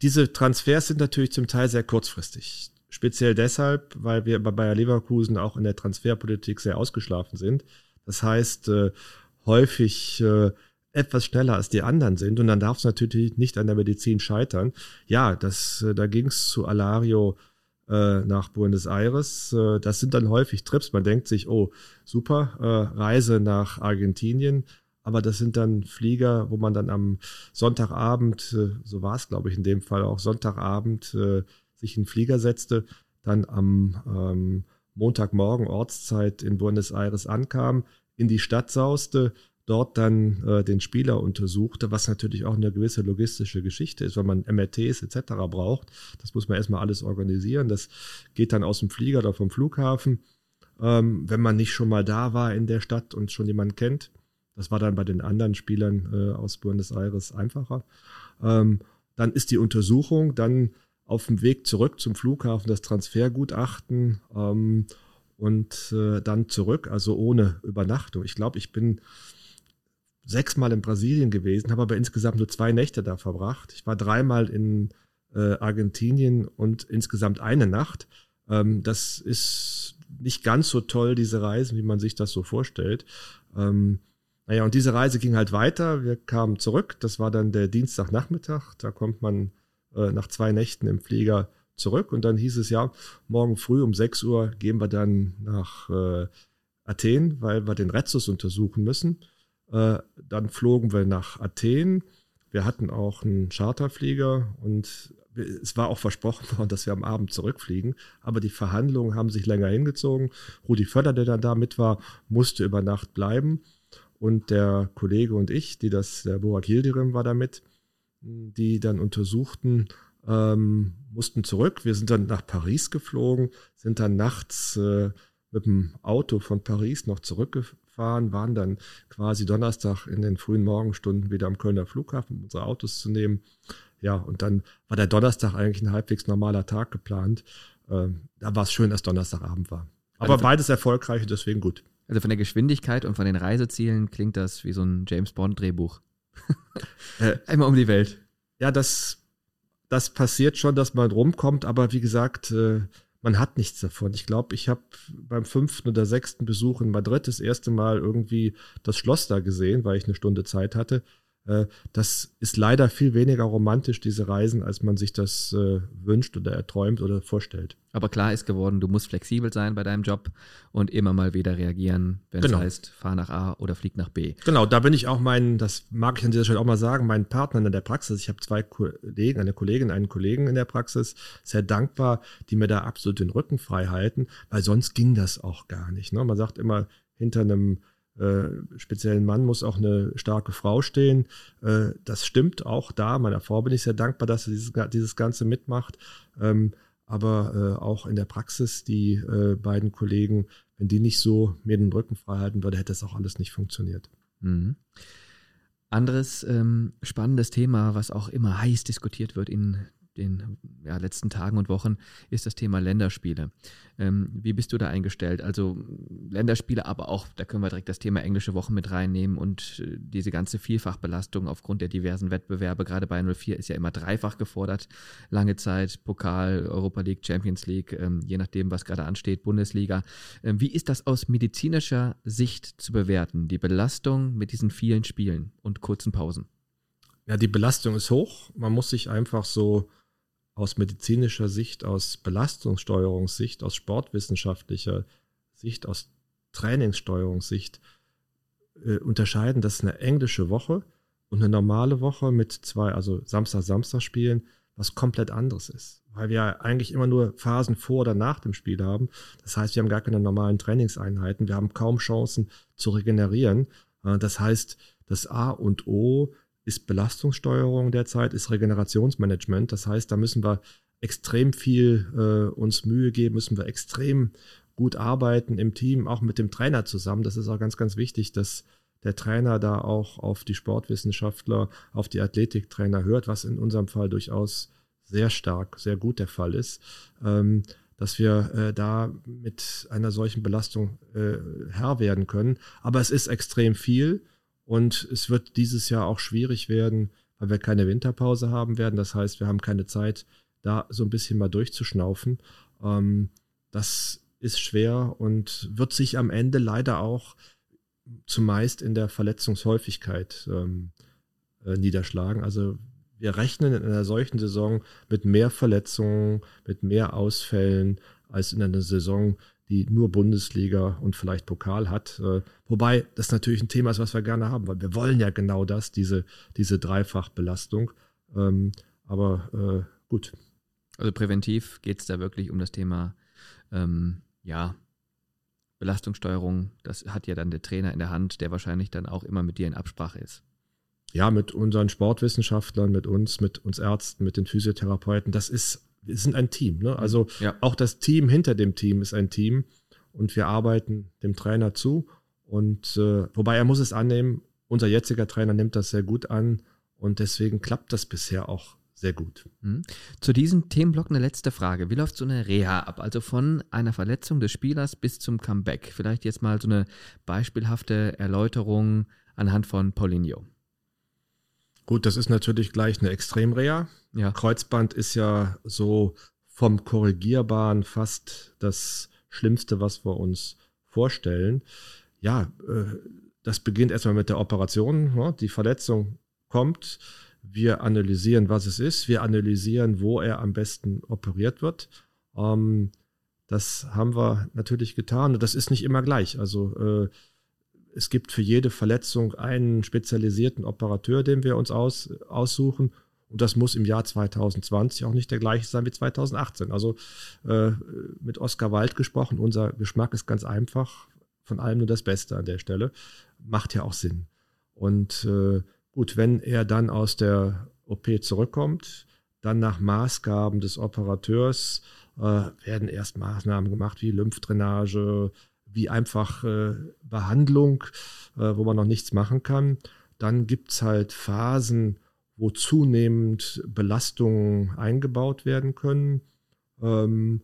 [SPEAKER 3] diese Transfers sind natürlich zum Teil sehr kurzfristig. Speziell deshalb, weil wir bei Bayer Leverkusen auch in der Transferpolitik sehr ausgeschlafen sind. Das heißt, äh, häufig äh, etwas schneller als die anderen sind. Und dann darf es natürlich nicht an der Medizin scheitern. Ja, das, äh, da ging es zu Alario äh, nach Buenos Aires. Äh, das sind dann häufig Trips. Man denkt sich, oh, super, äh, Reise nach Argentinien. Aber das sind dann Flieger, wo man dann am Sonntagabend, äh, so war es, glaube ich, in dem Fall auch Sonntagabend, äh, sich in den Flieger setzte, dann am ähm, Montagmorgen Ortszeit in Buenos Aires ankam, in die Stadt sauste, dort dann äh, den Spieler untersuchte, was natürlich auch eine gewisse logistische Geschichte ist, weil man MRTs etc. braucht. Das muss man erstmal alles organisieren. Das geht dann aus dem Flieger oder vom Flughafen. Ähm, wenn man nicht schon mal da war in der Stadt und schon jemanden kennt, das war dann bei den anderen Spielern äh, aus Buenos Aires einfacher. Ähm, dann ist die Untersuchung, dann auf dem Weg zurück zum Flughafen das Transfergutachten ähm, und äh, dann zurück, also ohne Übernachtung. Ich glaube, ich bin sechsmal in Brasilien gewesen, habe aber insgesamt nur zwei Nächte da verbracht. Ich war dreimal in äh, Argentinien und insgesamt eine Nacht. Ähm, das ist nicht ganz so toll, diese Reisen, wie man sich das so vorstellt. Ähm, naja, und diese Reise ging halt weiter. Wir kamen zurück. Das war dann der Dienstagnachmittag. Da kommt man äh, nach zwei Nächten im Flieger zurück. Und dann hieß es ja, morgen früh um 6 Uhr gehen wir dann nach äh, Athen, weil wir den Rezus untersuchen müssen. Äh, dann flogen wir nach Athen. Wir hatten auch einen Charterflieger und es war auch versprochen worden, dass wir am Abend zurückfliegen. Aber die Verhandlungen haben sich länger hingezogen. Rudi Völler, der dann da mit war, musste über Nacht bleiben. Und der Kollege und ich, die das, der Borak Yildirim war da mit, die dann untersuchten, ähm, mussten zurück. Wir sind dann nach Paris geflogen, sind dann nachts äh, mit dem Auto von Paris noch zurückgefahren fahren, waren dann quasi Donnerstag in den frühen Morgenstunden wieder am Kölner Flughafen, um unsere Autos zu nehmen. Ja, und dann war der Donnerstag eigentlich ein halbwegs normaler Tag geplant. Ähm, da war es schön, dass Donnerstagabend war. Aber also beides erfolgreich und deswegen gut.
[SPEAKER 1] Also von der Geschwindigkeit und von den Reisezielen klingt das wie so ein James Bond-Drehbuch. äh, Einmal um die Welt.
[SPEAKER 3] Ja, das, das passiert schon, dass man rumkommt, aber wie gesagt, äh, man hat nichts davon. Ich glaube, ich habe beim fünften oder sechsten Besuch in Madrid das erste Mal irgendwie das Schloss da gesehen, weil ich eine Stunde Zeit hatte. Äh, das ist leider viel weniger romantisch, diese Reisen, als man sich das äh, wünscht oder erträumt oder vorstellt.
[SPEAKER 1] Aber klar ist geworden, du musst flexibel sein bei deinem Job und immer mal wieder reagieren, wenn genau. es heißt, fahr nach A oder flieg nach B.
[SPEAKER 3] Genau, da bin ich auch mein, das mag ich an dieser Stelle auch mal sagen, meinen Partnern in der Praxis. Ich habe zwei Kollegen, eine Kollegin, einen Kollegen in der Praxis, sehr dankbar, die mir da absolut den Rücken frei halten, weil sonst ging das auch gar nicht. Ne? Man sagt immer, hinter einem äh, speziellen Mann muss auch eine starke Frau stehen. Äh, das stimmt auch da. Meiner Frau bin ich sehr dankbar, dass sie dieses, dieses Ganze mitmacht. Ähm, aber äh, auch in der Praxis, die äh, beiden Kollegen, wenn die nicht so mir den Rücken frei halten würde, hätte das auch alles nicht funktioniert. Mhm.
[SPEAKER 1] Anderes ähm, spannendes Thema, was auch immer heiß diskutiert wird in den ja, letzten Tagen und Wochen ist das Thema Länderspiele. Ähm, wie bist du da eingestellt? Also Länderspiele, aber auch, da können wir direkt das Thema englische Wochen mit reinnehmen und äh, diese ganze Vielfachbelastung aufgrund der diversen Wettbewerbe, gerade bei 04 ist ja immer dreifach gefordert, lange Zeit, Pokal, Europa League, Champions League, ähm, je nachdem, was gerade ansteht, Bundesliga. Ähm, wie ist das aus medizinischer Sicht zu bewerten, die Belastung mit diesen vielen Spielen und kurzen Pausen?
[SPEAKER 3] Ja, die Belastung ist hoch. Man muss sich einfach so aus medizinischer Sicht, aus Belastungssteuerungssicht, aus sportwissenschaftlicher Sicht, aus Trainingssteuerungssicht äh, unterscheiden, dass eine englische Woche und eine normale Woche mit zwei, also Samstag, Samstag spielen, was komplett anderes ist. Weil wir eigentlich immer nur Phasen vor oder nach dem Spiel haben. Das heißt, wir haben gar keine normalen Trainingseinheiten. Wir haben kaum Chancen zu regenerieren. Äh, das heißt, das A und O ist Belastungssteuerung derzeit, ist Regenerationsmanagement. Das heißt, da müssen wir extrem viel äh, uns Mühe geben, müssen wir extrem gut arbeiten im Team, auch mit dem Trainer zusammen. Das ist auch ganz, ganz wichtig, dass der Trainer da auch auf die Sportwissenschaftler, auf die Athletiktrainer hört, was in unserem Fall durchaus sehr stark, sehr gut der Fall ist, ähm, dass wir äh, da mit einer solchen Belastung äh, Herr werden können. Aber es ist extrem viel. Und es wird dieses Jahr auch schwierig werden, weil wir keine Winterpause haben werden. Das heißt, wir haben keine Zeit, da so ein bisschen mal durchzuschnaufen. Ähm, das ist schwer und wird sich am Ende leider auch zumeist in der Verletzungshäufigkeit ähm, äh, niederschlagen. Also wir rechnen in einer solchen Saison mit mehr Verletzungen, mit mehr Ausfällen als in einer Saison, die nur Bundesliga und vielleicht Pokal hat. Äh, wobei das natürlich ein Thema ist, was wir gerne haben, weil wir wollen ja genau das, diese, diese Dreifachbelastung. Ähm, aber äh, gut.
[SPEAKER 1] Also präventiv geht es da wirklich um das Thema, ähm, ja, Belastungssteuerung. Das hat ja dann der Trainer in der Hand, der wahrscheinlich dann auch immer mit dir in Absprache ist.
[SPEAKER 3] Ja, mit unseren Sportwissenschaftlern, mit uns, mit uns Ärzten, mit den Physiotherapeuten. Das ist sind ein Team. Ne? Also ja. auch das Team hinter dem Team ist ein Team und wir arbeiten dem Trainer zu. Und äh, wobei er muss es annehmen, unser jetziger Trainer nimmt das sehr gut an und deswegen klappt das bisher auch sehr gut.
[SPEAKER 1] Mhm. Zu diesem Themenblock eine letzte Frage. Wie läuft so eine Reha ab? Also von einer Verletzung des Spielers bis zum Comeback. Vielleicht jetzt mal so eine beispielhafte Erläuterung anhand von Paulinho.
[SPEAKER 3] Gut, das ist natürlich gleich eine Extremreha. Ja. Kreuzband ist ja so vom Korrigierbaren fast das Schlimmste, was wir uns vorstellen. Ja, äh, das beginnt erstmal mit der Operation. Ne? Die Verletzung kommt. Wir analysieren, was es ist. Wir analysieren, wo er am besten operiert wird. Ähm, das haben wir natürlich getan. Das ist nicht immer gleich. Also äh, es gibt für jede Verletzung einen spezialisierten Operateur, den wir uns aus, aussuchen. Und das muss im Jahr 2020 auch nicht der gleiche sein wie 2018. Also äh, mit Oskar Wald gesprochen, unser Geschmack ist ganz einfach, von allem nur das Beste an der Stelle. Macht ja auch Sinn. Und äh, gut, wenn er dann aus der OP zurückkommt, dann nach Maßgaben des Operateurs äh, werden erst Maßnahmen gemacht wie Lymphdrainage, wie einfach äh, Behandlung, äh, wo man noch nichts machen kann. Dann gibt es halt Phasen, wo zunehmend Belastungen eingebaut werden können. Ähm,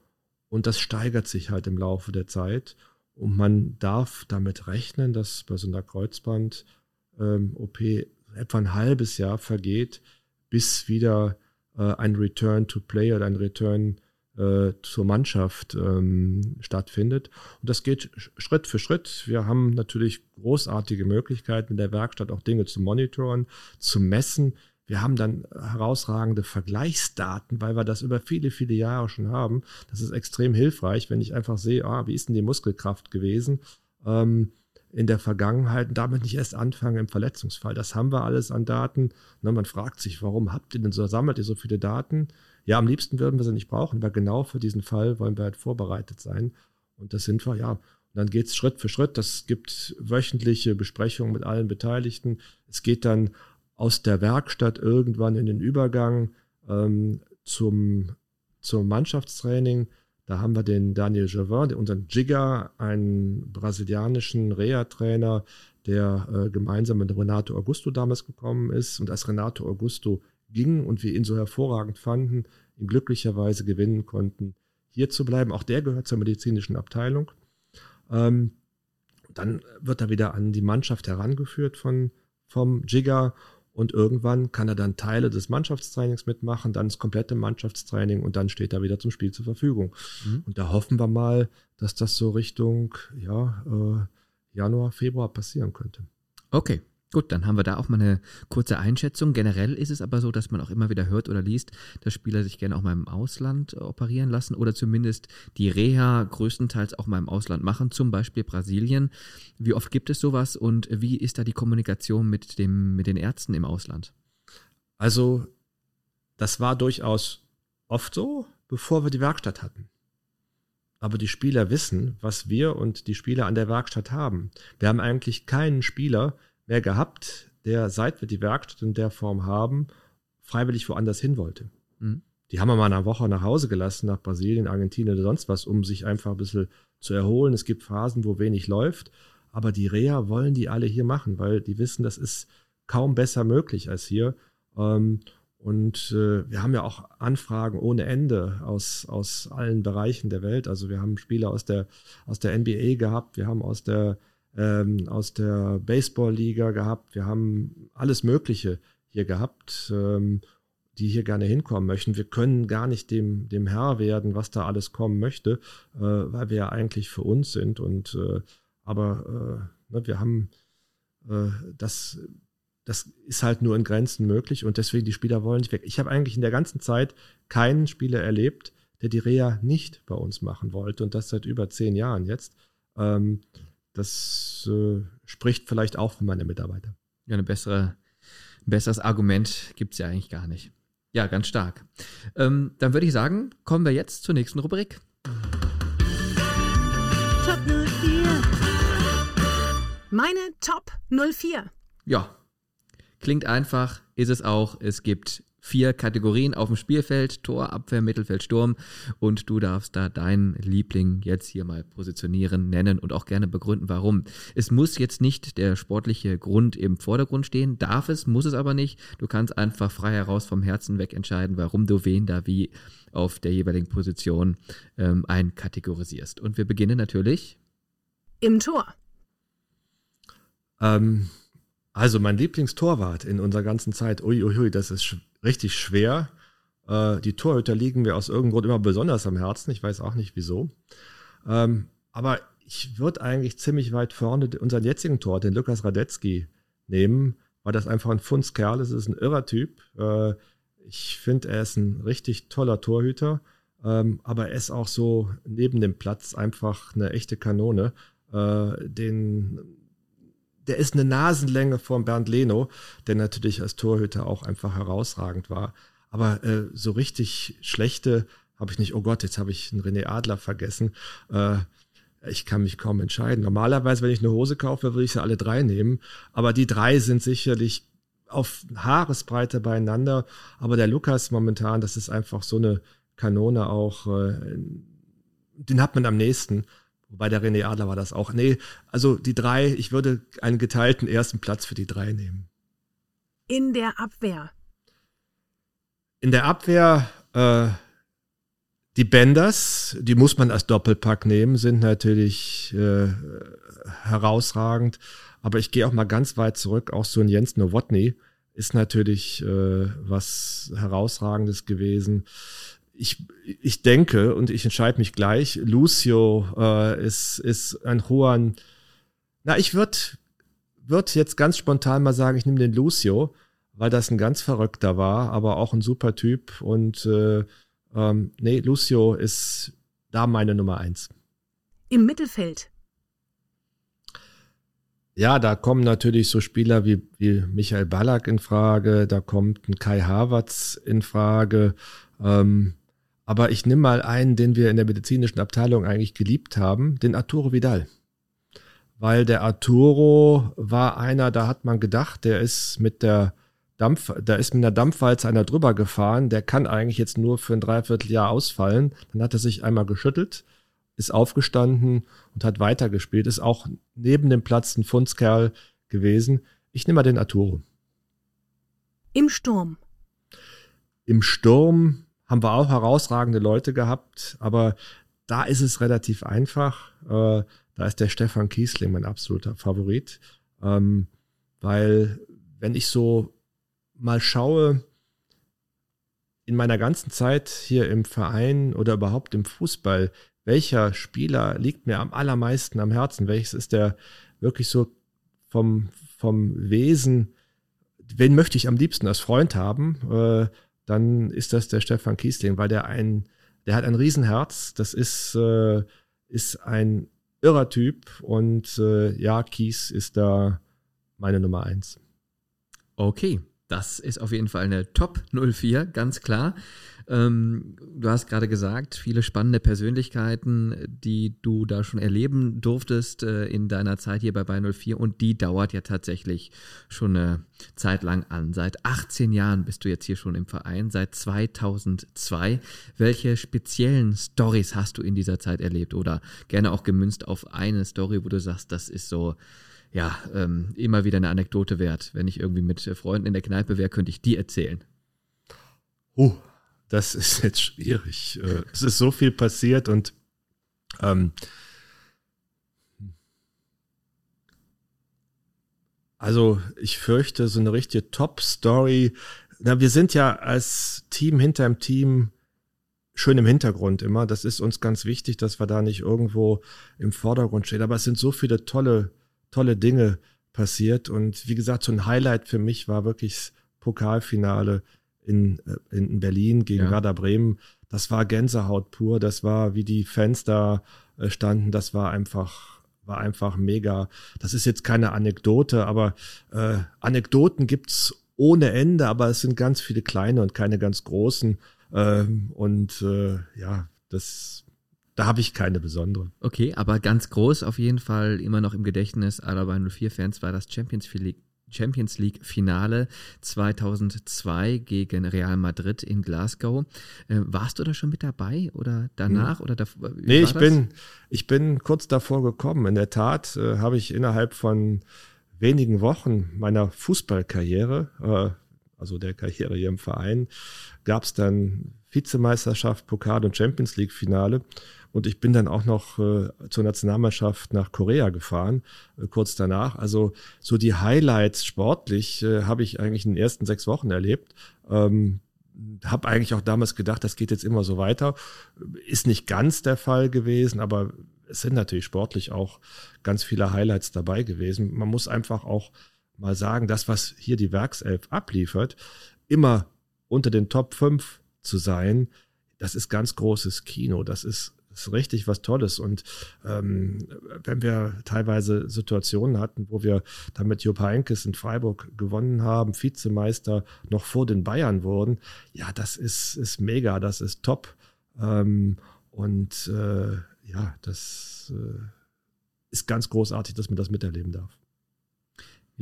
[SPEAKER 3] und das steigert sich halt im Laufe der Zeit. Und man darf damit rechnen, dass bei so einer Kreuzband-OP ähm, etwa ein halbes Jahr vergeht, bis wieder äh, ein Return to Play oder ein Return äh, zur Mannschaft ähm, stattfindet. Und das geht Schritt für Schritt. Wir haben natürlich großartige Möglichkeiten in der Werkstatt auch Dinge zu monitoren, zu messen. Wir haben dann herausragende Vergleichsdaten, weil wir das über viele, viele Jahre schon haben. Das ist extrem hilfreich, wenn ich einfach sehe, ah, wie ist denn die Muskelkraft gewesen ähm, in der Vergangenheit und damit nicht erst anfangen im Verletzungsfall. Das haben wir alles an Daten. Na, man fragt sich, warum habt ihr denn so, sammelt ihr so viele Daten? Ja, am liebsten würden wir sie nicht brauchen, weil genau für diesen Fall wollen wir halt vorbereitet sein. Und das sind wir, ja. Und dann geht es Schritt für Schritt. Das gibt wöchentliche Besprechungen mit allen Beteiligten. Es geht dann aus der Werkstatt irgendwann in den Übergang ähm, zum, zum Mannschaftstraining. Da haben wir den Daniel Javin, unseren Jigger, einen brasilianischen Reha-Trainer, der äh, gemeinsam mit Renato Augusto damals gekommen ist. Und als Renato Augusto ging und wir ihn so hervorragend fanden, ihn glücklicherweise gewinnen konnten, hier zu bleiben. Auch der gehört zur medizinischen Abteilung. Ähm, dann wird er wieder an die Mannschaft herangeführt von, vom Jigger und irgendwann kann er dann Teile des Mannschaftstrainings mitmachen, dann das komplette Mannschaftstraining und dann steht er wieder zum Spiel zur Verfügung. Mhm. Und da hoffen wir mal, dass das so Richtung ja, äh, Januar, Februar passieren könnte.
[SPEAKER 1] Okay. Gut, dann haben wir da auch mal eine kurze Einschätzung. Generell ist es aber so, dass man auch immer wieder hört oder liest, dass Spieler sich gerne auch mal im Ausland operieren lassen oder zumindest die Reha größtenteils auch mal im Ausland machen, zum Beispiel Brasilien. Wie oft gibt es sowas und wie ist da die Kommunikation mit, dem, mit den Ärzten im Ausland?
[SPEAKER 3] Also, das war durchaus oft so, bevor wir die Werkstatt hatten. Aber die Spieler wissen, was wir und die Spieler an der Werkstatt haben. Wir haben eigentlich keinen Spieler, mehr gehabt, der, seit wir die Werkstatt in der Form haben, freiwillig woanders hin wollte. Mhm. Die haben wir mal eine Woche nach Hause gelassen, nach Brasilien, Argentinien oder sonst was, um sich einfach ein bisschen zu erholen. Es gibt Phasen, wo wenig läuft, aber die Reha wollen die alle hier machen, weil die wissen, das ist kaum besser möglich als hier. Ähm, und äh, wir haben ja auch Anfragen ohne Ende aus, aus allen Bereichen der Welt. Also wir haben Spieler aus der, aus der NBA gehabt, wir haben aus der ähm, aus der Baseball-Liga gehabt. Wir haben alles Mögliche hier gehabt, ähm, die hier gerne hinkommen möchten. Wir können gar nicht dem, dem Herr werden, was da alles kommen möchte, äh, weil wir ja eigentlich für uns sind. Und äh, aber äh, ne, wir haben äh, das, das ist halt nur in Grenzen möglich und deswegen die Spieler wollen nicht weg. Ich habe eigentlich in der ganzen Zeit keinen Spieler erlebt, der die Reha nicht bei uns machen wollte und das seit über zehn Jahren jetzt. Ähm, das äh, spricht vielleicht auch für meine Mitarbeiter.
[SPEAKER 1] Ja, eine bessere, ein besseres Argument gibt es ja eigentlich gar nicht. Ja, ganz stark. Ähm, dann würde ich sagen, kommen wir jetzt zur nächsten Rubrik.
[SPEAKER 2] Top 04. Meine Top 04.
[SPEAKER 1] Ja, klingt einfach, ist es auch. Es gibt vier Kategorien auf dem Spielfeld, Tor, Abwehr, Mittelfeld, Sturm und du darfst da deinen Liebling jetzt hier mal positionieren, nennen und auch gerne begründen, warum. Es muss jetzt nicht der sportliche Grund im Vordergrund stehen, darf es, muss es aber nicht. Du kannst einfach frei heraus vom Herzen weg entscheiden, warum du wen da wie auf der jeweiligen Position ähm, einkategorisierst. Und wir beginnen natürlich
[SPEAKER 2] im Tor.
[SPEAKER 3] Ähm, also mein Lieblingstorwart in unserer ganzen Zeit, uiuiui, ui, das ist richtig schwer. Äh, die Torhüter liegen mir aus irgendeinem Grund immer besonders am Herzen. Ich weiß auch nicht wieso. Ähm, aber ich würde eigentlich ziemlich weit vorne unseren jetzigen Tor, den Lukas Radetzky, nehmen, weil das einfach ein Fundskerl ist. Es ist ein irrer Typ. Äh, ich finde, er ist ein richtig toller Torhüter. Ähm, aber er ist auch so neben dem Platz einfach eine echte Kanone. Äh, den der ist eine Nasenlänge von Bernd Leno, der natürlich als Torhüter auch einfach herausragend war. Aber äh, so richtig schlechte habe ich nicht. Oh Gott, jetzt habe ich einen René Adler vergessen. Äh, ich kann mich kaum entscheiden. Normalerweise, wenn ich eine Hose kaufe, würde ich sie alle drei nehmen. Aber die drei sind sicherlich auf Haaresbreite beieinander. Aber der Lukas momentan, das ist einfach so eine Kanone auch. Äh, den hat man am nächsten. Wobei der René Adler war das auch. Nee, also die drei, ich würde einen geteilten ersten Platz für die drei nehmen.
[SPEAKER 2] In der Abwehr.
[SPEAKER 3] In der Abwehr, äh, die Benders, die muss man als Doppelpack nehmen, sind natürlich äh, herausragend. Aber ich gehe auch mal ganz weit zurück. Auch so ein Jens Nowotny ist natürlich äh, was herausragendes gewesen. Ich, ich denke und ich entscheide mich gleich, Lucio äh, ist, ist ein hoher, na, ich würde würd jetzt ganz spontan mal sagen, ich nehme den Lucio, weil das ein ganz verrückter war, aber auch ein super Typ und äh, ähm, nee, Lucio ist da meine Nummer eins.
[SPEAKER 2] Im Mittelfeld.
[SPEAKER 3] Ja, da kommen natürlich so Spieler wie, wie Michael Ballack in Frage, da kommt ein Kai Havertz in Frage. Ähm, aber ich nehme mal einen, den wir in der medizinischen Abteilung eigentlich geliebt haben, den Arturo Vidal. Weil der Arturo war einer, da hat man gedacht, der ist mit der Dampf, da ist mit einer Dampfwalze einer drüber gefahren, der kann eigentlich jetzt nur für ein Dreivierteljahr ausfallen. Dann hat er sich einmal geschüttelt, ist aufgestanden und hat weitergespielt, ist auch neben dem Platz ein Fundskerl gewesen. Ich nehme mal den Arturo.
[SPEAKER 2] Im Sturm.
[SPEAKER 3] Im Sturm haben wir auch herausragende Leute gehabt, aber da ist es relativ einfach. Äh, da ist der Stefan Kiesling mein absoluter Favorit, ähm, weil wenn ich so mal schaue, in meiner ganzen Zeit hier im Verein oder überhaupt im Fußball, welcher Spieler liegt mir am allermeisten am Herzen? Welches ist der wirklich so vom, vom Wesen, wen möchte ich am liebsten als Freund haben? Äh, dann ist das der Stefan Kiesling, weil der ein, der hat ein Riesenherz. Das ist, äh, ist ein irrer Typ und äh, ja, Kies ist da meine Nummer eins.
[SPEAKER 1] Okay, das ist auf jeden Fall eine Top 04, ganz klar. Ähm, du hast gerade gesagt, viele spannende Persönlichkeiten, die du da schon erleben durftest äh, in deiner Zeit hier bei Bay 04 und die dauert ja tatsächlich schon eine Zeit lang an. Seit 18 Jahren bist du jetzt hier schon im Verein, seit 2002. Welche speziellen Stories hast du in dieser Zeit erlebt oder gerne auch gemünzt auf eine Story, wo du sagst, das ist so ja, ähm, immer wieder eine Anekdote wert. Wenn ich irgendwie mit Freunden in der Kneipe wäre, könnte ich die erzählen.
[SPEAKER 3] Oh, das ist jetzt schwierig. Äh, es ist so viel passiert und ähm, also ich fürchte, so eine richtige Top-Story. Na, wir sind ja als Team hinter dem Team schön im Hintergrund immer. Das ist uns ganz wichtig, dass wir da nicht irgendwo im Vordergrund stehen. Aber es sind so viele tolle tolle Dinge passiert. Und wie gesagt, so ein Highlight für mich war wirklich das Pokalfinale in, äh, in Berlin gegen ja. Werder Bremen. Das war Gänsehaut pur. Das war, wie die Fans da äh, standen. Das war einfach, war einfach mega. Das ist jetzt keine Anekdote, aber äh, Anekdoten gibt's ohne Ende, aber es sind ganz viele kleine und keine ganz großen. Ähm, und äh, ja, das da habe ich keine besondere.
[SPEAKER 1] Okay, aber ganz groß auf jeden Fall immer noch im Gedächtnis aller 04-Fans war das Champions League. Champions League Finale 2002 gegen Real Madrid in Glasgow. Äh, warst du da schon mit dabei oder danach hm. oder da,
[SPEAKER 3] Nee, ich bin ich bin kurz davor gekommen. In der Tat äh, habe ich innerhalb von wenigen Wochen meiner Fußballkarriere, äh, also der Karriere hier im Verein, gab es dann Vizemeisterschaft, Pokal und Champions League Finale und ich bin dann auch noch äh, zur Nationalmannschaft nach Korea gefahren, äh, kurz danach. Also so die Highlights sportlich äh, habe ich eigentlich in den ersten sechs Wochen erlebt. Ähm, habe eigentlich auch damals gedacht, das geht jetzt immer so weiter. Ist nicht ganz der Fall gewesen, aber es sind natürlich sportlich auch ganz viele Highlights dabei gewesen. Man muss einfach auch mal sagen, das, was hier die Werkself abliefert, immer unter den Top 5 zu sein, das ist ganz großes Kino. Das ist ist richtig was Tolles. Und ähm, wenn wir teilweise Situationen hatten, wo wir dann mit Jupp Heynckes in Freiburg gewonnen haben, Vizemeister noch vor den Bayern wurden, ja, das ist, ist mega, das ist top. Ähm, und äh, ja, das äh, ist ganz großartig, dass man das miterleben darf.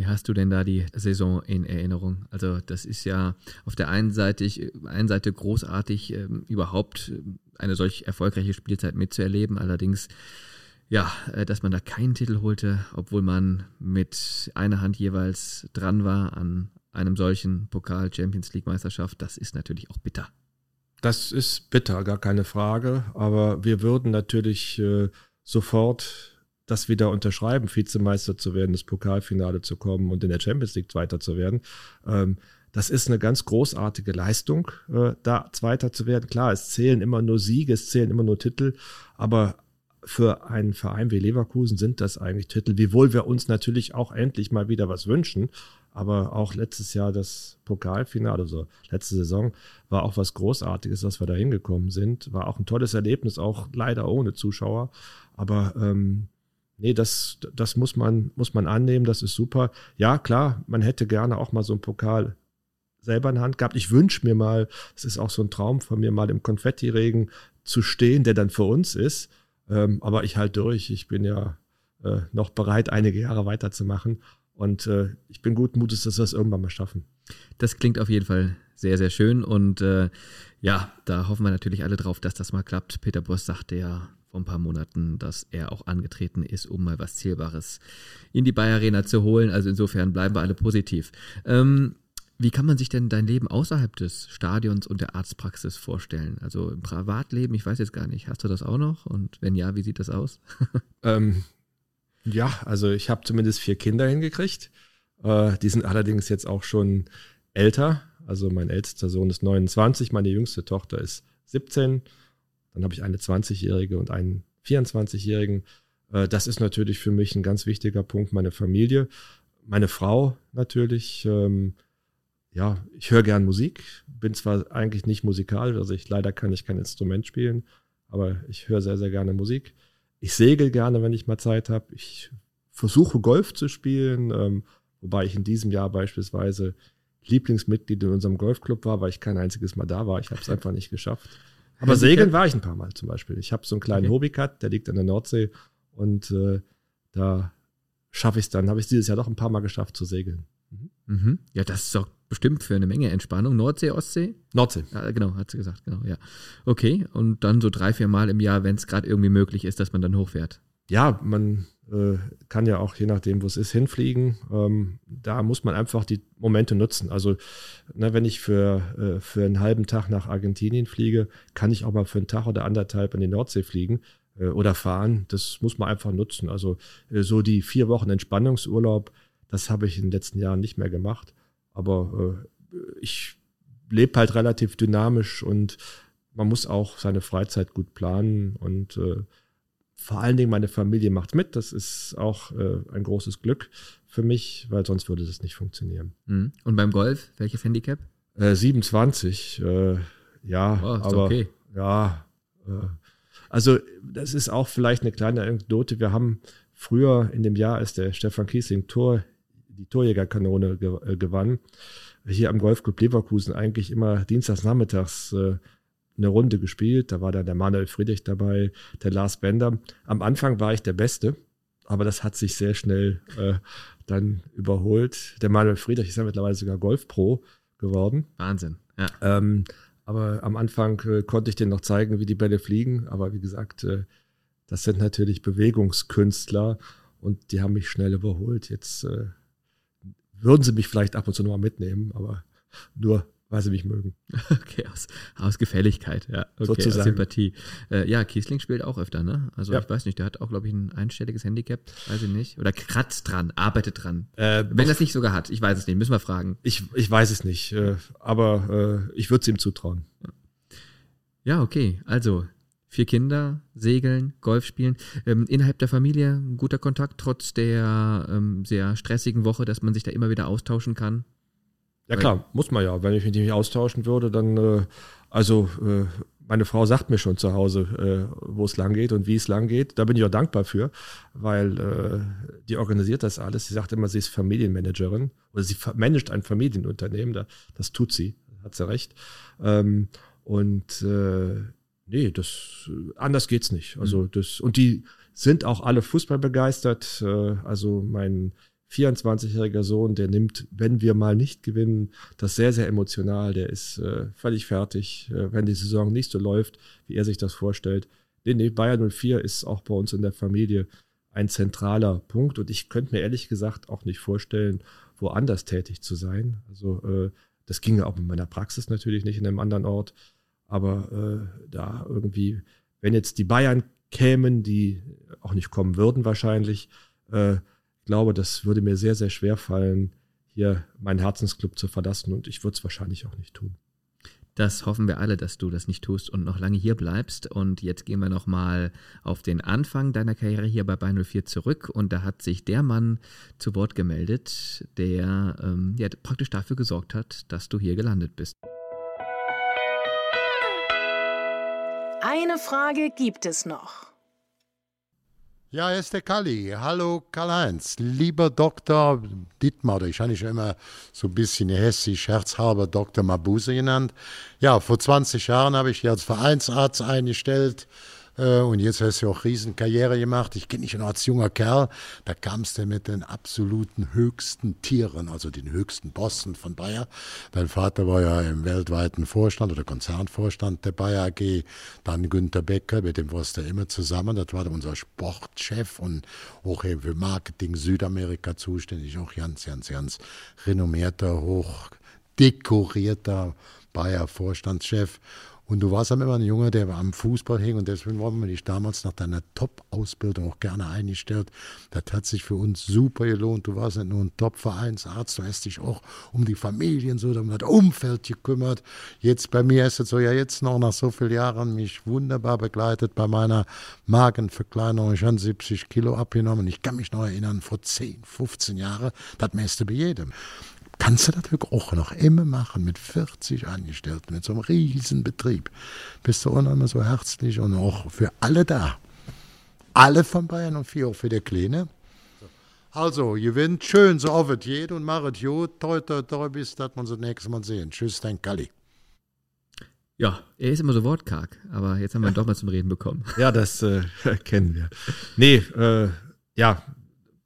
[SPEAKER 1] Wie hast du denn da die Saison in Erinnerung? Also das ist ja auf der einen Seite, einen Seite großartig, äh, überhaupt eine solch erfolgreiche Spielzeit mitzuerleben. Allerdings, ja, äh, dass man da keinen Titel holte, obwohl man mit einer Hand jeweils dran war an einem solchen Pokal Champions League Meisterschaft, das ist natürlich auch bitter.
[SPEAKER 3] Das ist bitter, gar keine Frage. Aber wir würden natürlich äh, sofort das wieder unterschreiben, Vizemeister zu werden, das Pokalfinale zu kommen und in der Champions League Zweiter zu werden. Ähm, das ist eine ganz großartige Leistung, äh, da Zweiter zu werden. Klar, es zählen immer nur Siege, es zählen immer nur Titel, aber für einen Verein wie Leverkusen sind das eigentlich Titel, wiewohl wir uns natürlich auch endlich mal wieder was wünschen. Aber auch letztes Jahr das Pokalfinale, also letzte Saison, war auch was Großartiges, dass wir da hingekommen sind. War auch ein tolles Erlebnis, auch leider ohne Zuschauer. Aber ähm, nee, das, das muss man, muss man annehmen, das ist super. Ja, klar, man hätte gerne auch mal so einen Pokal selber in der Hand gehabt. Ich wünsche mir mal, das ist auch so ein Traum von mir, mal im Konfettiregen zu stehen, der dann für uns ist. Ähm, aber ich halte durch. Ich bin ja äh, noch bereit, einige Jahre weiterzumachen. Und äh, ich bin guten Mutes, dass wir es irgendwann mal schaffen.
[SPEAKER 1] Das klingt auf jeden Fall sehr, sehr schön. Und äh, ja, da hoffen wir natürlich alle drauf, dass das mal klappt. Peter Boss sagte ja vor ein paar Monaten, dass er auch angetreten ist, um mal was Zählbares in die Bayer Arena zu holen. Also insofern bleiben wir alle positiv. Ähm, wie kann man sich denn dein Leben außerhalb des Stadions und der Arztpraxis vorstellen? Also im Privatleben, ich weiß jetzt gar nicht, hast du das auch noch? Und wenn ja, wie sieht das aus?
[SPEAKER 3] ähm, ja, also ich habe zumindest vier Kinder hingekriegt. Äh, die sind allerdings jetzt auch schon älter. Also mein ältester Sohn ist 29, meine jüngste Tochter ist 17. Dann habe ich eine 20-Jährige und einen 24-Jährigen. Äh, das ist natürlich für mich ein ganz wichtiger Punkt, meine Familie. Meine Frau natürlich. Ähm, ja, ich höre gern Musik, bin zwar eigentlich nicht musikalisch, also ich leider kann ich kein Instrument spielen, aber ich höre sehr, sehr gerne Musik. Ich segel gerne, wenn ich mal Zeit habe. Ich versuche Golf zu spielen, ähm, wobei ich in diesem Jahr beispielsweise Lieblingsmitglied in unserem Golfclub war, weil ich kein einziges Mal da war. Ich habe es einfach nicht geschafft. Aber segeln war ich ein paar Mal zum Beispiel. Ich habe so einen kleinen okay. Hobbycut, der liegt an der Nordsee und äh, da schaffe ich es dann, habe ich dieses Jahr doch ein paar Mal geschafft zu segeln.
[SPEAKER 1] Mhm. Mhm. Ja, das ist doch bestimmt für eine Menge Entspannung. Nordsee, Ostsee?
[SPEAKER 3] Nordsee.
[SPEAKER 1] Ja, genau, hat sie gesagt, genau, ja. Okay, und dann so drei, vier Mal im Jahr, wenn es gerade irgendwie möglich ist, dass man dann hochfährt.
[SPEAKER 3] Ja, man äh, kann ja auch, je nachdem, wo es ist, hinfliegen. Ähm, da muss man einfach die Momente nutzen. Also, ne, wenn ich für, äh, für einen halben Tag nach Argentinien fliege, kann ich auch mal für einen Tag oder anderthalb in die Nordsee fliegen äh, oder fahren. Das muss man einfach nutzen. Also, äh, so die vier Wochen Entspannungsurlaub, das habe ich in den letzten Jahren nicht mehr gemacht. Aber äh, ich lebe halt relativ dynamisch und man muss auch seine Freizeit gut planen und äh, vor allen Dingen meine Familie macht mit. Das ist auch äh, ein großes Glück für mich, weil sonst würde das nicht funktionieren.
[SPEAKER 1] Mhm. Und beim Golf, welches Handicap?
[SPEAKER 3] Äh, 27, äh, ja, oh, aber okay. ja, äh, also das ist auch vielleicht eine kleine Anekdote. Wir haben früher in dem Jahr, als der Stefan Kiesling Tor die Torjägerkanone ge äh, gewann, hier am Golfclub Leverkusen eigentlich immer dienstags nachmittags äh, eine Runde gespielt. Da war dann der Manuel Friedrich dabei, der Lars Bender. Am Anfang war ich der Beste, aber das hat sich sehr schnell äh, dann überholt. Der Manuel Friedrich ist ja mittlerweile sogar Golfpro geworden.
[SPEAKER 1] Wahnsinn, ja.
[SPEAKER 3] Ähm, aber am Anfang äh, konnte ich dir noch zeigen, wie die Bälle fliegen. Aber wie gesagt, äh, das sind natürlich Bewegungskünstler und die haben mich schnell überholt. Jetzt äh, würden sie mich vielleicht ab und zu nochmal mitnehmen, aber nur, weil sie mich mögen.
[SPEAKER 1] Okay, aus, aus Gefälligkeit, ja. Okay, Sozusagen. aus Sympathie. Äh, ja, Kiesling spielt auch öfter, ne? Also ja. ich weiß nicht, der hat auch, glaube ich, ein einstelliges Handicap, weiß ich nicht. Oder kratzt dran, arbeitet dran. Äh, Wenn er es nicht sogar hat, ich weiß es nicht, müssen wir fragen.
[SPEAKER 3] Ich, ich weiß es nicht, äh, aber äh, ich würde es ihm zutrauen.
[SPEAKER 1] Ja, okay. Also, vier Kinder, segeln, Golf spielen. Ähm, innerhalb der Familie ein guter Kontakt, trotz der ähm, sehr stressigen Woche, dass man sich da immer wieder austauschen kann.
[SPEAKER 3] Ja klar, muss man ja. Wenn ich mich nicht austauschen würde, dann, äh, also äh, meine Frau sagt mir schon zu Hause, äh, wo es lang geht und wie es lang geht. Da bin ich auch dankbar für, weil äh, die organisiert das alles. Sie sagt immer, sie ist Familienmanagerin oder sie managt ein Familienunternehmen. Da, das tut sie, hat sie recht. Ähm, und äh, nee, das anders geht's nicht. Also mhm. das und die sind auch alle Fußball begeistert. Äh, also mein 24-jähriger Sohn, der nimmt, wenn wir mal nicht gewinnen, das sehr, sehr emotional. Der ist äh, völlig fertig, äh, wenn die Saison nicht so läuft, wie er sich das vorstellt. Nee, nee, Bayern 04 ist auch bei uns in der Familie ein zentraler Punkt und ich könnte mir ehrlich gesagt auch nicht vorstellen, woanders tätig zu sein. Also äh, das ginge auch in meiner Praxis natürlich nicht in einem anderen Ort. Aber äh, da irgendwie, wenn jetzt die Bayern kämen, die auch nicht kommen würden wahrscheinlich, äh, glaube, das würde mir sehr, sehr schwer fallen, hier meinen Herzensclub zu verlassen und ich würde es wahrscheinlich auch nicht tun.
[SPEAKER 1] Das hoffen wir alle, dass du das nicht tust und noch lange hier bleibst. Und jetzt gehen wir nochmal auf den Anfang deiner Karriere hier bei Bayern 04 zurück. Und da hat sich der Mann zu Wort gemeldet, der ähm, ja, praktisch dafür gesorgt hat, dass du hier gelandet bist.
[SPEAKER 2] Eine Frage gibt es noch.
[SPEAKER 4] Ja, er ist der Kalli. Hallo Karl-Heinz. Lieber Dr. Dittmar, ich habe ich immer so ein bisschen hessisch, herzhalber Dr. Mabuse genannt. Ja, vor 20 Jahren habe ich hier als Vereinsarzt eingestellt. Äh, und jetzt hast du auch Riesenkarriere gemacht. Ich kenne dich noch als junger Kerl. Da kamst du mit den absoluten höchsten Tieren, also den höchsten Bossen von Bayer. Dein Vater war ja im weltweiten Vorstand oder Konzernvorstand der Bayer AG. Dann Günter Becker, mit dem warst du immer zusammen. Das war unser Sportchef und auch eben für Marketing Südamerika zuständig. Auch ganz, ganz, ganz renommierter, hoch dekorierter Bayer-Vorstandschef. Und du warst dann immer ein Junge, der am Fußball hing und deswegen waren wir dich damals nach deiner Top-Ausbildung auch gerne eingestellt. Das hat sich für uns super gelohnt. Du warst nicht nur ein Top-Vereinsarzt, du hast dich auch um die Familien so, um das Umfeld gekümmert. Jetzt bei mir ist es so, ja jetzt noch nach so vielen Jahren mich wunderbar begleitet bei meiner Magenverkleinerung. Ich habe 70 Kilo abgenommen. Ich kann mich noch erinnern, vor 10, 15 Jahren, das meiste bei jedem kannst du das auch noch immer machen mit 40 Angestellten, mit so einem riesen Betrieb. Bist du auch noch immer so herzlich und auch für alle da. Alle von Bayern und vier auch für die Kleine. Also, gewinnt schön, so es geht und machet gut. Toi, toi, toi, bis dass uns das nächste Mal sehen. Tschüss, dein Kalli.
[SPEAKER 1] Ja, er ist immer so wortkarg, aber jetzt haben wir ihn doch mal zum Reden bekommen.
[SPEAKER 3] Ja, das äh, kennen wir. Nee, äh, ja,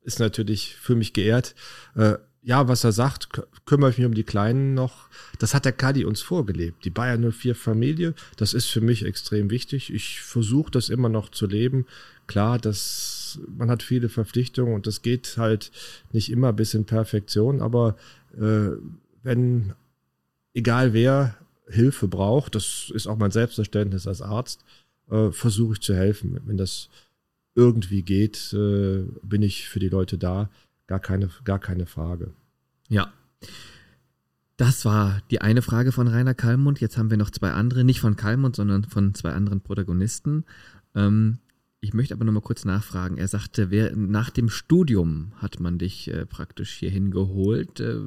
[SPEAKER 3] ist natürlich für mich geehrt. Äh, ja, was er sagt, kümmere ich mich um die Kleinen noch. Das hat der Kadi uns vorgelebt. Die Bayern 04 Familie, das ist für mich extrem wichtig. Ich versuche das immer noch zu leben. Klar, das, man hat viele Verpflichtungen und das geht halt nicht immer bis in Perfektion, aber äh, wenn, egal wer Hilfe braucht, das ist auch mein Selbstverständnis als Arzt, äh, versuche ich zu helfen. Wenn das irgendwie geht, äh, bin ich für die Leute da. Gar keine, gar keine Frage.
[SPEAKER 1] Ja. Das war die eine Frage von Rainer Kallmund. Jetzt haben wir noch zwei andere, nicht von Kallmund, sondern von zwei anderen Protagonisten. Ähm, ich möchte aber noch mal kurz nachfragen. Er sagte, wer, nach dem Studium hat man dich äh, praktisch hierhin geholt. Äh,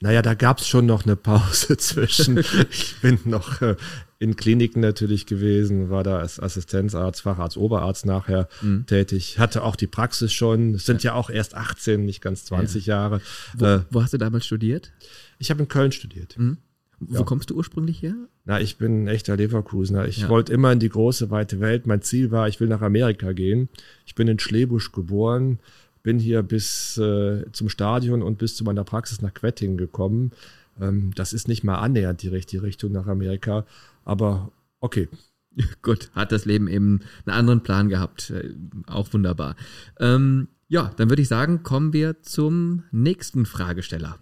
[SPEAKER 3] naja, da gab es schon noch eine Pause zwischen. ich bin noch äh, in Kliniken natürlich gewesen, war da als Assistenzarzt, Facharzt, Oberarzt nachher mhm. tätig, hatte auch die Praxis schon. Es sind ja. ja auch erst 18, nicht ganz 20 ja. Jahre.
[SPEAKER 1] Wo, äh, wo, hast du damals studiert?
[SPEAKER 3] Ich habe in Köln studiert.
[SPEAKER 1] Mhm. Wo ja. kommst du ursprünglich her?
[SPEAKER 3] Na, ich bin ein echter Leverkusener. Ich wollte immer in die große, weite Welt. Mein Ziel war, ich will nach Amerika gehen. Ich bin in Schlebusch geboren, bin hier bis äh, zum Stadion und bis zu meiner Praxis nach Quettingen gekommen. Ähm, das ist nicht mal annähernd die richtige Richtung nach Amerika, aber okay.
[SPEAKER 1] Gut, hat das Leben eben einen anderen Plan gehabt. Äh, auch wunderbar. Ähm, ja, dann würde ich sagen, kommen wir zum nächsten Fragesteller.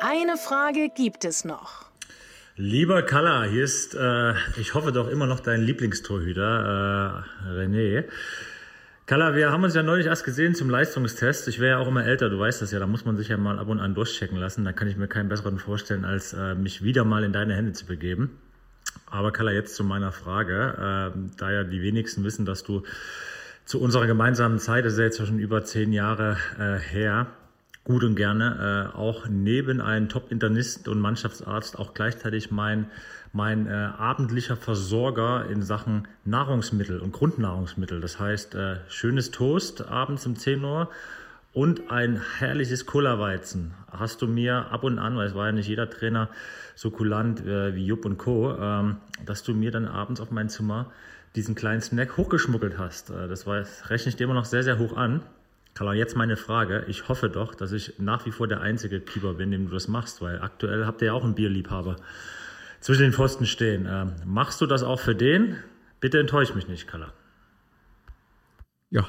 [SPEAKER 2] Eine Frage gibt es noch.
[SPEAKER 5] Lieber Kalla, hier ist, äh, ich hoffe doch immer noch dein Lieblingstorhüter, äh, René. Kalla, wir haben uns ja neulich erst gesehen zum Leistungstest. Ich wäre ja auch immer älter, du weißt das ja, da muss man sich ja mal ab und an durchchecken lassen. Da kann ich mir keinen besseren vorstellen, als äh, mich wieder mal in deine Hände zu begeben. Aber Kalla, jetzt zu meiner Frage. Äh, da ja die wenigsten wissen, dass du zu unserer gemeinsamen Zeit, das ist ja jetzt schon über zehn Jahre äh, her, gut und gerne äh, auch neben einem Top-Internist und Mannschaftsarzt auch gleichzeitig mein, mein äh, abendlicher Versorger in Sachen Nahrungsmittel und Grundnahrungsmittel. Das heißt, äh, schönes Toast abends um 10 Uhr und ein herrliches Cola-Weizen hast du mir ab und an, weil es war ja nicht jeder Trainer so kulant äh, wie Jupp und Co., ähm, dass du mir dann abends auf mein Zimmer diesen kleinen Snack hochgeschmuggelt hast. Äh, das, war, rechne ich dir immer noch sehr, sehr hoch an. Karl, jetzt meine Frage. Ich hoffe doch, dass ich nach wie vor der einzige Keeper bin, dem du das machst, weil aktuell habt ihr ja auch einen Bierliebhaber zwischen den Pfosten stehen. Ähm, machst du das auch für den? Bitte enttäusch mich nicht, Kalla.
[SPEAKER 3] Ja.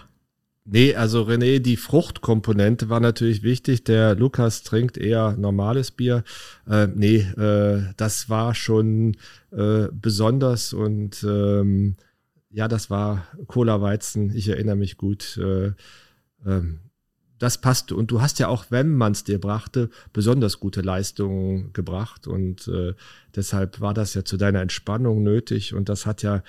[SPEAKER 3] Nee, also René, die Fruchtkomponente war natürlich wichtig. Der Lukas trinkt eher normales Bier. Äh, nee, äh, das war schon äh, besonders und ähm, ja, das war Cola Weizen. Ich erinnere mich gut. Äh, ähm, das passte. Und du hast ja auch, wenn man es dir brachte, besonders gute Leistungen gebracht. Und äh, deshalb war das ja zu deiner Entspannung nötig. Und das hat ja,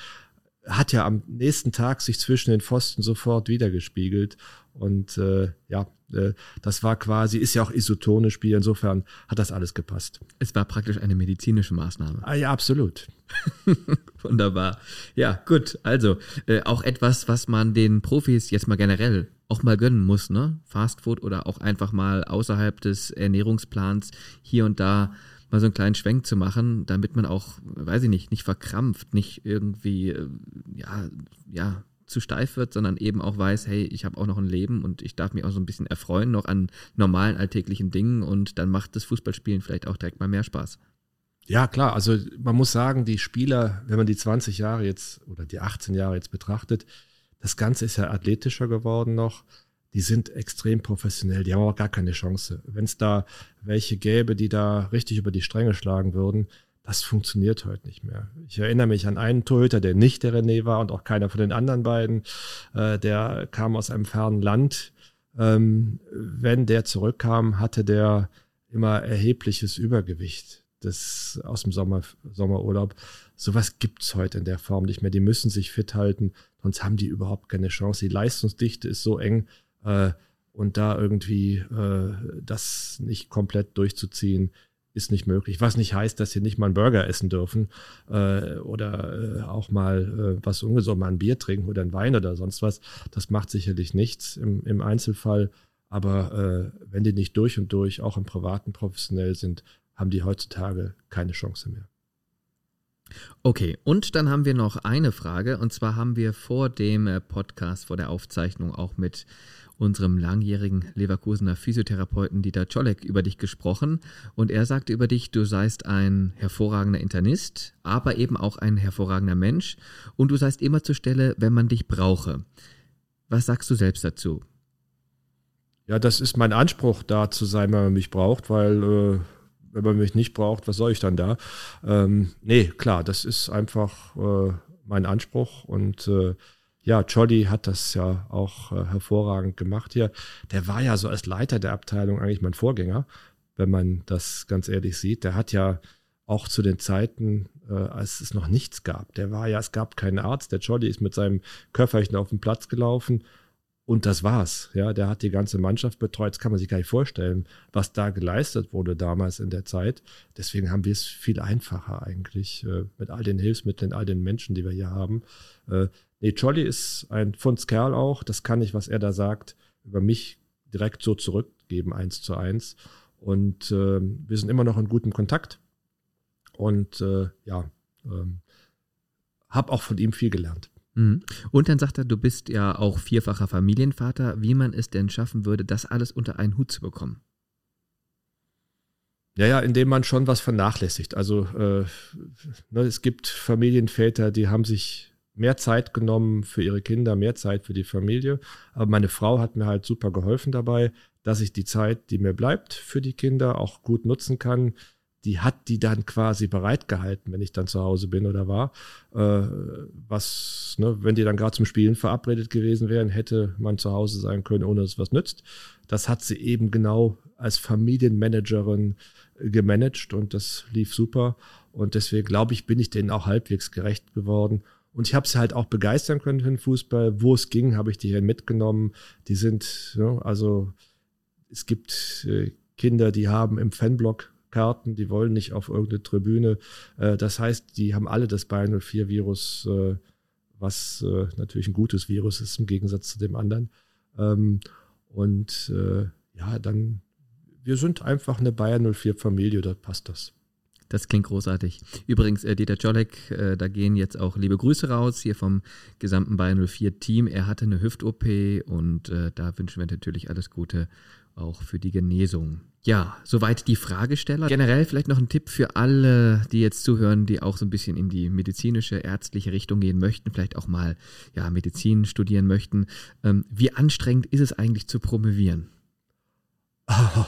[SPEAKER 3] hat ja am nächsten Tag sich zwischen den Pfosten sofort wiedergespiegelt. Und äh, ja, äh, das war quasi, ist ja auch isotonisch Spiel, insofern hat das alles gepasst.
[SPEAKER 1] Es war praktisch eine medizinische Maßnahme.
[SPEAKER 3] Ah, ja, absolut.
[SPEAKER 1] Wunderbar. Ja, gut. Also, äh, auch etwas, was man den Profis jetzt mal generell auch mal gönnen muss, ne? Fastfood oder auch einfach mal außerhalb des Ernährungsplans hier und da mal so einen kleinen Schwenk zu machen, damit man auch, weiß ich nicht, nicht verkrampft, nicht irgendwie, äh, ja, ja, zu steif wird, sondern eben auch weiß, hey, ich habe auch noch ein Leben und ich darf mich auch so ein bisschen erfreuen noch an normalen alltäglichen Dingen und dann macht das Fußballspielen vielleicht auch direkt mal mehr Spaß.
[SPEAKER 3] Ja, klar. Also man muss sagen, die Spieler, wenn man die 20 Jahre jetzt oder die 18 Jahre jetzt betrachtet, das Ganze ist ja athletischer geworden noch. Die sind extrem professionell, die haben aber gar keine Chance. Wenn es da welche gäbe, die da richtig über die Stränge schlagen würden, das funktioniert heute nicht mehr. Ich erinnere mich an einen Torhüter, der nicht der René war und auch keiner von den anderen beiden. Äh, der kam aus einem fernen Land. Ähm, wenn der zurückkam, hatte der immer erhebliches Übergewicht das aus dem Sommer, Sommerurlaub. Sowas gibt's heute in der Form nicht mehr. Die müssen sich fit halten, sonst haben die überhaupt keine Chance. Die Leistungsdichte ist so eng äh, und da irgendwie äh, das nicht komplett durchzuziehen, ist nicht möglich. Was nicht heißt, dass sie nicht mal einen Burger essen dürfen äh, oder äh, auch mal äh, was ungesund, mal ein Bier trinken oder ein Wein oder sonst was. Das macht sicherlich nichts im, im Einzelfall. Aber äh, wenn die nicht durch und durch auch im Privaten professionell sind, haben die heutzutage keine Chance mehr.
[SPEAKER 1] Okay, und dann haben wir noch eine Frage. Und zwar haben wir vor dem äh, Podcast, vor der Aufzeichnung auch mit unserem langjährigen Leverkusener Physiotherapeuten Dieter Czolek über dich gesprochen. Und er sagte über dich, du seist ein hervorragender Internist, aber eben auch ein hervorragender Mensch. Und du seist immer zur Stelle, wenn man dich brauche. Was sagst du selbst dazu?
[SPEAKER 3] Ja, das ist mein Anspruch, da zu sein, wenn man mich braucht, weil äh, wenn man mich nicht braucht, was soll ich dann da? Ähm, nee, klar, das ist einfach äh, mein Anspruch und äh, ja, Jolly hat das ja auch äh, hervorragend gemacht hier. Der war ja so als Leiter der Abteilung eigentlich mein Vorgänger, wenn man das ganz ehrlich sieht. Der hat ja auch zu den Zeiten, äh, als es noch nichts gab, der war ja, es gab keinen Arzt. Der Jolly ist mit seinem Köfferchen auf den Platz gelaufen und das war's. Ja, der hat die ganze Mannschaft betreut. Das kann man sich gar nicht vorstellen, was da geleistet wurde damals in der Zeit. Deswegen haben wir es viel einfacher eigentlich äh, mit all den Hilfsmitteln, all den Menschen, die wir hier haben. Äh, Nee, Jolly ist ein Fundskerl auch. Das kann ich, was er da sagt, über mich direkt so zurückgeben, eins zu eins. Und äh, wir sind immer noch in gutem Kontakt. Und äh, ja, ähm, habe auch von ihm viel gelernt.
[SPEAKER 1] Mhm. Und dann sagt er, du bist ja auch vierfacher Familienvater, wie man es denn schaffen würde, das alles unter einen Hut zu bekommen.
[SPEAKER 3] Ja, ja, indem man schon was vernachlässigt. Also äh, ne, es gibt Familienväter, die haben sich mehr Zeit genommen für ihre Kinder, mehr Zeit für die Familie. Aber meine Frau hat mir halt super geholfen dabei, dass ich die Zeit, die mir bleibt für die Kinder, auch gut nutzen kann. Die hat die dann quasi bereitgehalten, wenn ich dann zu Hause bin oder war. Äh, was, ne, wenn die dann gerade zum Spielen verabredet gewesen wären, hätte man zu Hause sein können, ohne dass es was nützt. Das hat sie eben genau als Familienmanagerin gemanagt und das lief super. Und deswegen glaube ich, bin ich denen auch halbwegs gerecht geworden. Und ich habe sie halt auch begeistern können für den Fußball. Wo es ging, habe ich die hier mitgenommen. Die sind, ja, also es gibt äh, Kinder, die haben im Fanblock Karten, die wollen nicht auf irgendeine Tribüne. Äh, das heißt, die haben alle das Bayern 04-Virus, äh, was äh, natürlich ein gutes Virus ist im Gegensatz zu dem anderen. Ähm, und ja, dann, wir sind einfach eine Bayern 04-Familie, da passt das.
[SPEAKER 1] Das klingt großartig. Übrigens, äh, Dieter Jolek, äh, da gehen jetzt auch liebe Grüße raus hier vom gesamten Bayern 04 Team. Er hatte eine Hüft-OP und äh, da wünschen wir natürlich alles Gute auch für die Genesung. Ja, soweit die Fragesteller. Generell vielleicht noch ein Tipp für alle, die jetzt zuhören, die auch so ein bisschen in die medizinische, ärztliche Richtung gehen möchten, vielleicht auch mal ja, Medizin studieren möchten. Ähm, wie anstrengend ist es eigentlich zu promovieren?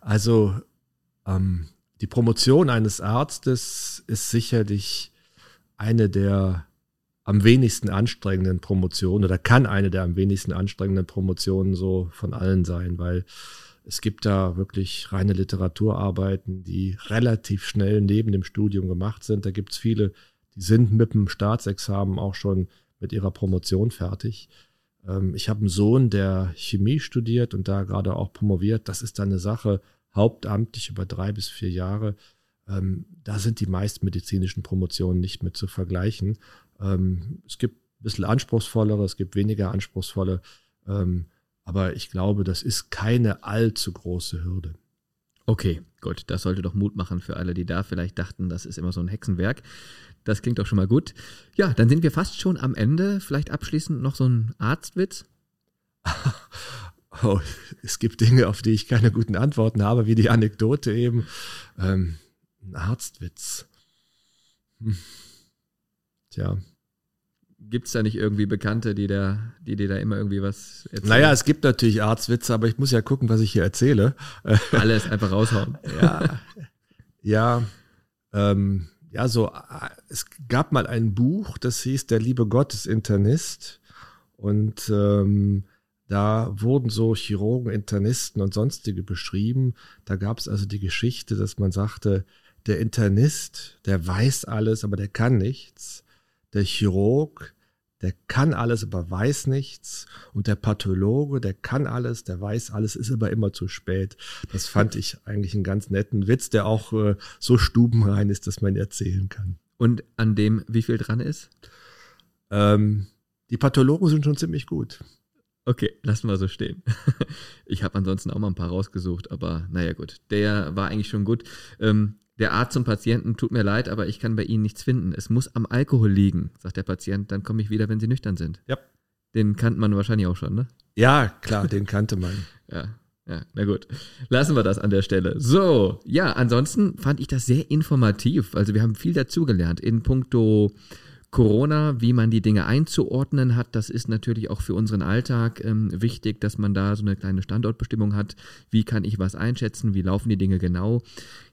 [SPEAKER 3] Also ähm, die Promotion eines Arztes ist sicherlich eine der am wenigsten anstrengenden Promotionen oder kann eine der am wenigsten anstrengenden Promotionen so von allen sein, weil es gibt da wirklich reine Literaturarbeiten, die relativ schnell neben dem Studium gemacht sind. Da gibt es viele, die sind mit dem Staatsexamen auch schon mit ihrer Promotion fertig. Ähm, ich habe einen Sohn, der Chemie studiert und da gerade auch promoviert. Das ist dann eine Sache, hauptamtlich über drei bis vier Jahre. Ähm, da sind die meisten medizinischen Promotionen nicht mit zu vergleichen. Ähm, es gibt ein bisschen anspruchsvollere, es gibt weniger anspruchsvolle. Aber ich glaube, das ist keine allzu große Hürde.
[SPEAKER 1] Okay, gut, das sollte doch Mut machen für alle, die da vielleicht dachten, das ist immer so ein Hexenwerk. Das klingt doch schon mal gut. Ja, dann sind wir fast schon am Ende. Vielleicht abschließend noch so ein Arztwitz.
[SPEAKER 3] Oh, es gibt Dinge, auf die ich keine guten Antworten habe, wie die Anekdote eben. Ähm, ein Arztwitz. Hm. Tja.
[SPEAKER 1] Gibt es da nicht irgendwie Bekannte, die, da, die dir da immer irgendwie was
[SPEAKER 3] erzählen? Naja, es gibt natürlich Arztwitze, aber ich muss ja gucken, was ich hier erzähle.
[SPEAKER 1] Alles einfach raushauen.
[SPEAKER 3] ja, ja, ähm, ja, so, es gab mal ein Buch, das hieß Der liebe Gott ist Internist. Und ähm, da wurden so Chirurgen, Internisten und sonstige beschrieben. Da gab es also die Geschichte, dass man sagte, der Internist, der weiß alles, aber der kann nichts. Der Chirurg, der kann alles, aber weiß nichts. Und der Pathologe, der kann alles, der weiß alles, ist aber immer zu spät. Das fand ich eigentlich einen ganz netten Witz, der auch äh, so stubenrein ist, dass man erzählen kann.
[SPEAKER 1] Und an dem wie viel dran ist?
[SPEAKER 3] Ähm, die Pathologen sind schon ziemlich gut.
[SPEAKER 1] Okay, lassen wir so stehen. Ich habe ansonsten auch mal ein paar rausgesucht, aber naja gut, der war eigentlich schon gut. Ähm, der Arzt zum Patienten, tut mir leid, aber ich kann bei Ihnen nichts finden. Es muss am Alkohol liegen, sagt der Patient. Dann komme ich wieder, wenn Sie nüchtern sind.
[SPEAKER 3] Ja.
[SPEAKER 1] Den kannte man wahrscheinlich auch schon, ne?
[SPEAKER 3] Ja, klar, den kannte man.
[SPEAKER 1] ja, ja, na gut. Lassen wir das an der Stelle. So, ja, ansonsten fand ich das sehr informativ. Also wir haben viel dazugelernt in puncto Corona, wie man die Dinge einzuordnen hat, das ist natürlich auch für unseren Alltag ähm, wichtig, dass man da so eine kleine Standortbestimmung hat. Wie kann ich was einschätzen? Wie laufen die Dinge genau?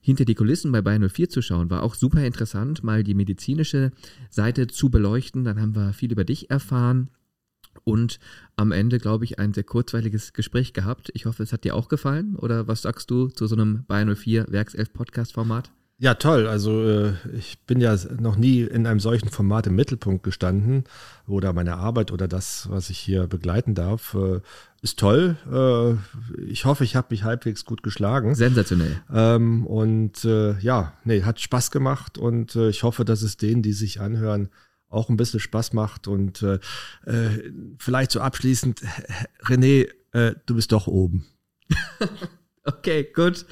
[SPEAKER 1] Hinter die Kulissen bei Bayern 04 zu schauen, war auch super interessant, mal die medizinische Seite zu beleuchten. Dann haben wir viel über dich erfahren. Und am Ende, glaube ich, ein sehr kurzweiliges Gespräch gehabt. Ich hoffe, es hat dir auch gefallen. Oder was sagst du zu so einem Bayern 04 Werkself Podcast Format?
[SPEAKER 3] Ja, toll. Also äh, ich bin ja noch nie in einem solchen Format im Mittelpunkt gestanden oder meine Arbeit oder das, was ich hier begleiten darf, äh, ist toll. Äh, ich hoffe, ich habe mich halbwegs gut geschlagen.
[SPEAKER 1] Sensationell.
[SPEAKER 3] Ähm, und äh, ja, nee, hat Spaß gemacht und äh, ich hoffe, dass es denen, die sich anhören, auch ein bisschen Spaß macht. Und äh, vielleicht so abschließend, René, du bist doch oben.
[SPEAKER 1] Okay, gut.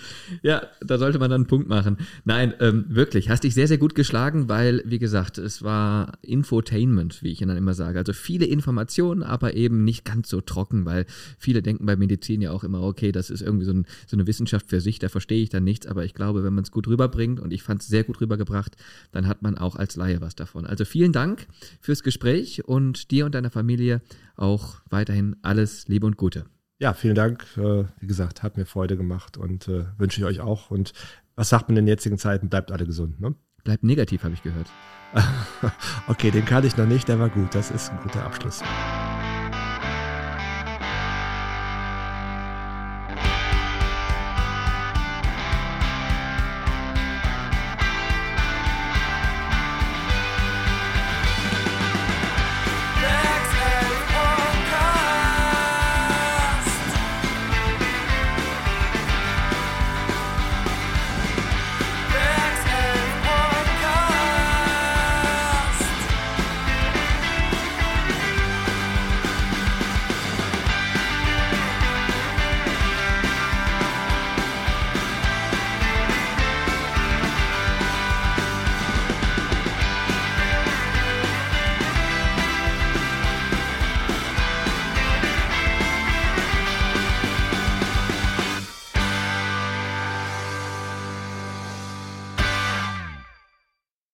[SPEAKER 1] Ja, da sollte man dann einen Punkt machen. Nein, ähm, wirklich, hast dich sehr, sehr gut geschlagen, weil, wie gesagt, es war Infotainment, wie ich dann immer sage. Also viele Informationen, aber eben nicht ganz so trocken, weil viele denken bei Medizin ja auch immer, okay, das ist irgendwie so, ein, so eine Wissenschaft für sich, da verstehe ich dann nichts, aber ich glaube, wenn man es gut rüberbringt und ich fand es sehr gut rübergebracht, dann hat man auch als Laie was davon. Also vielen Dank fürs Gespräch und dir und deiner Familie auch weiterhin alles Liebe und Gute.
[SPEAKER 3] Ja, vielen Dank. Äh, wie gesagt, hat mir Freude gemacht und äh, wünsche ich euch auch. Und was sagt man in den jetzigen Zeiten? Bleibt alle gesund. Ne?
[SPEAKER 1] Bleibt negativ, habe ich gehört.
[SPEAKER 3] okay, den kann ich noch nicht, der war gut. Das ist ein guter Abschluss.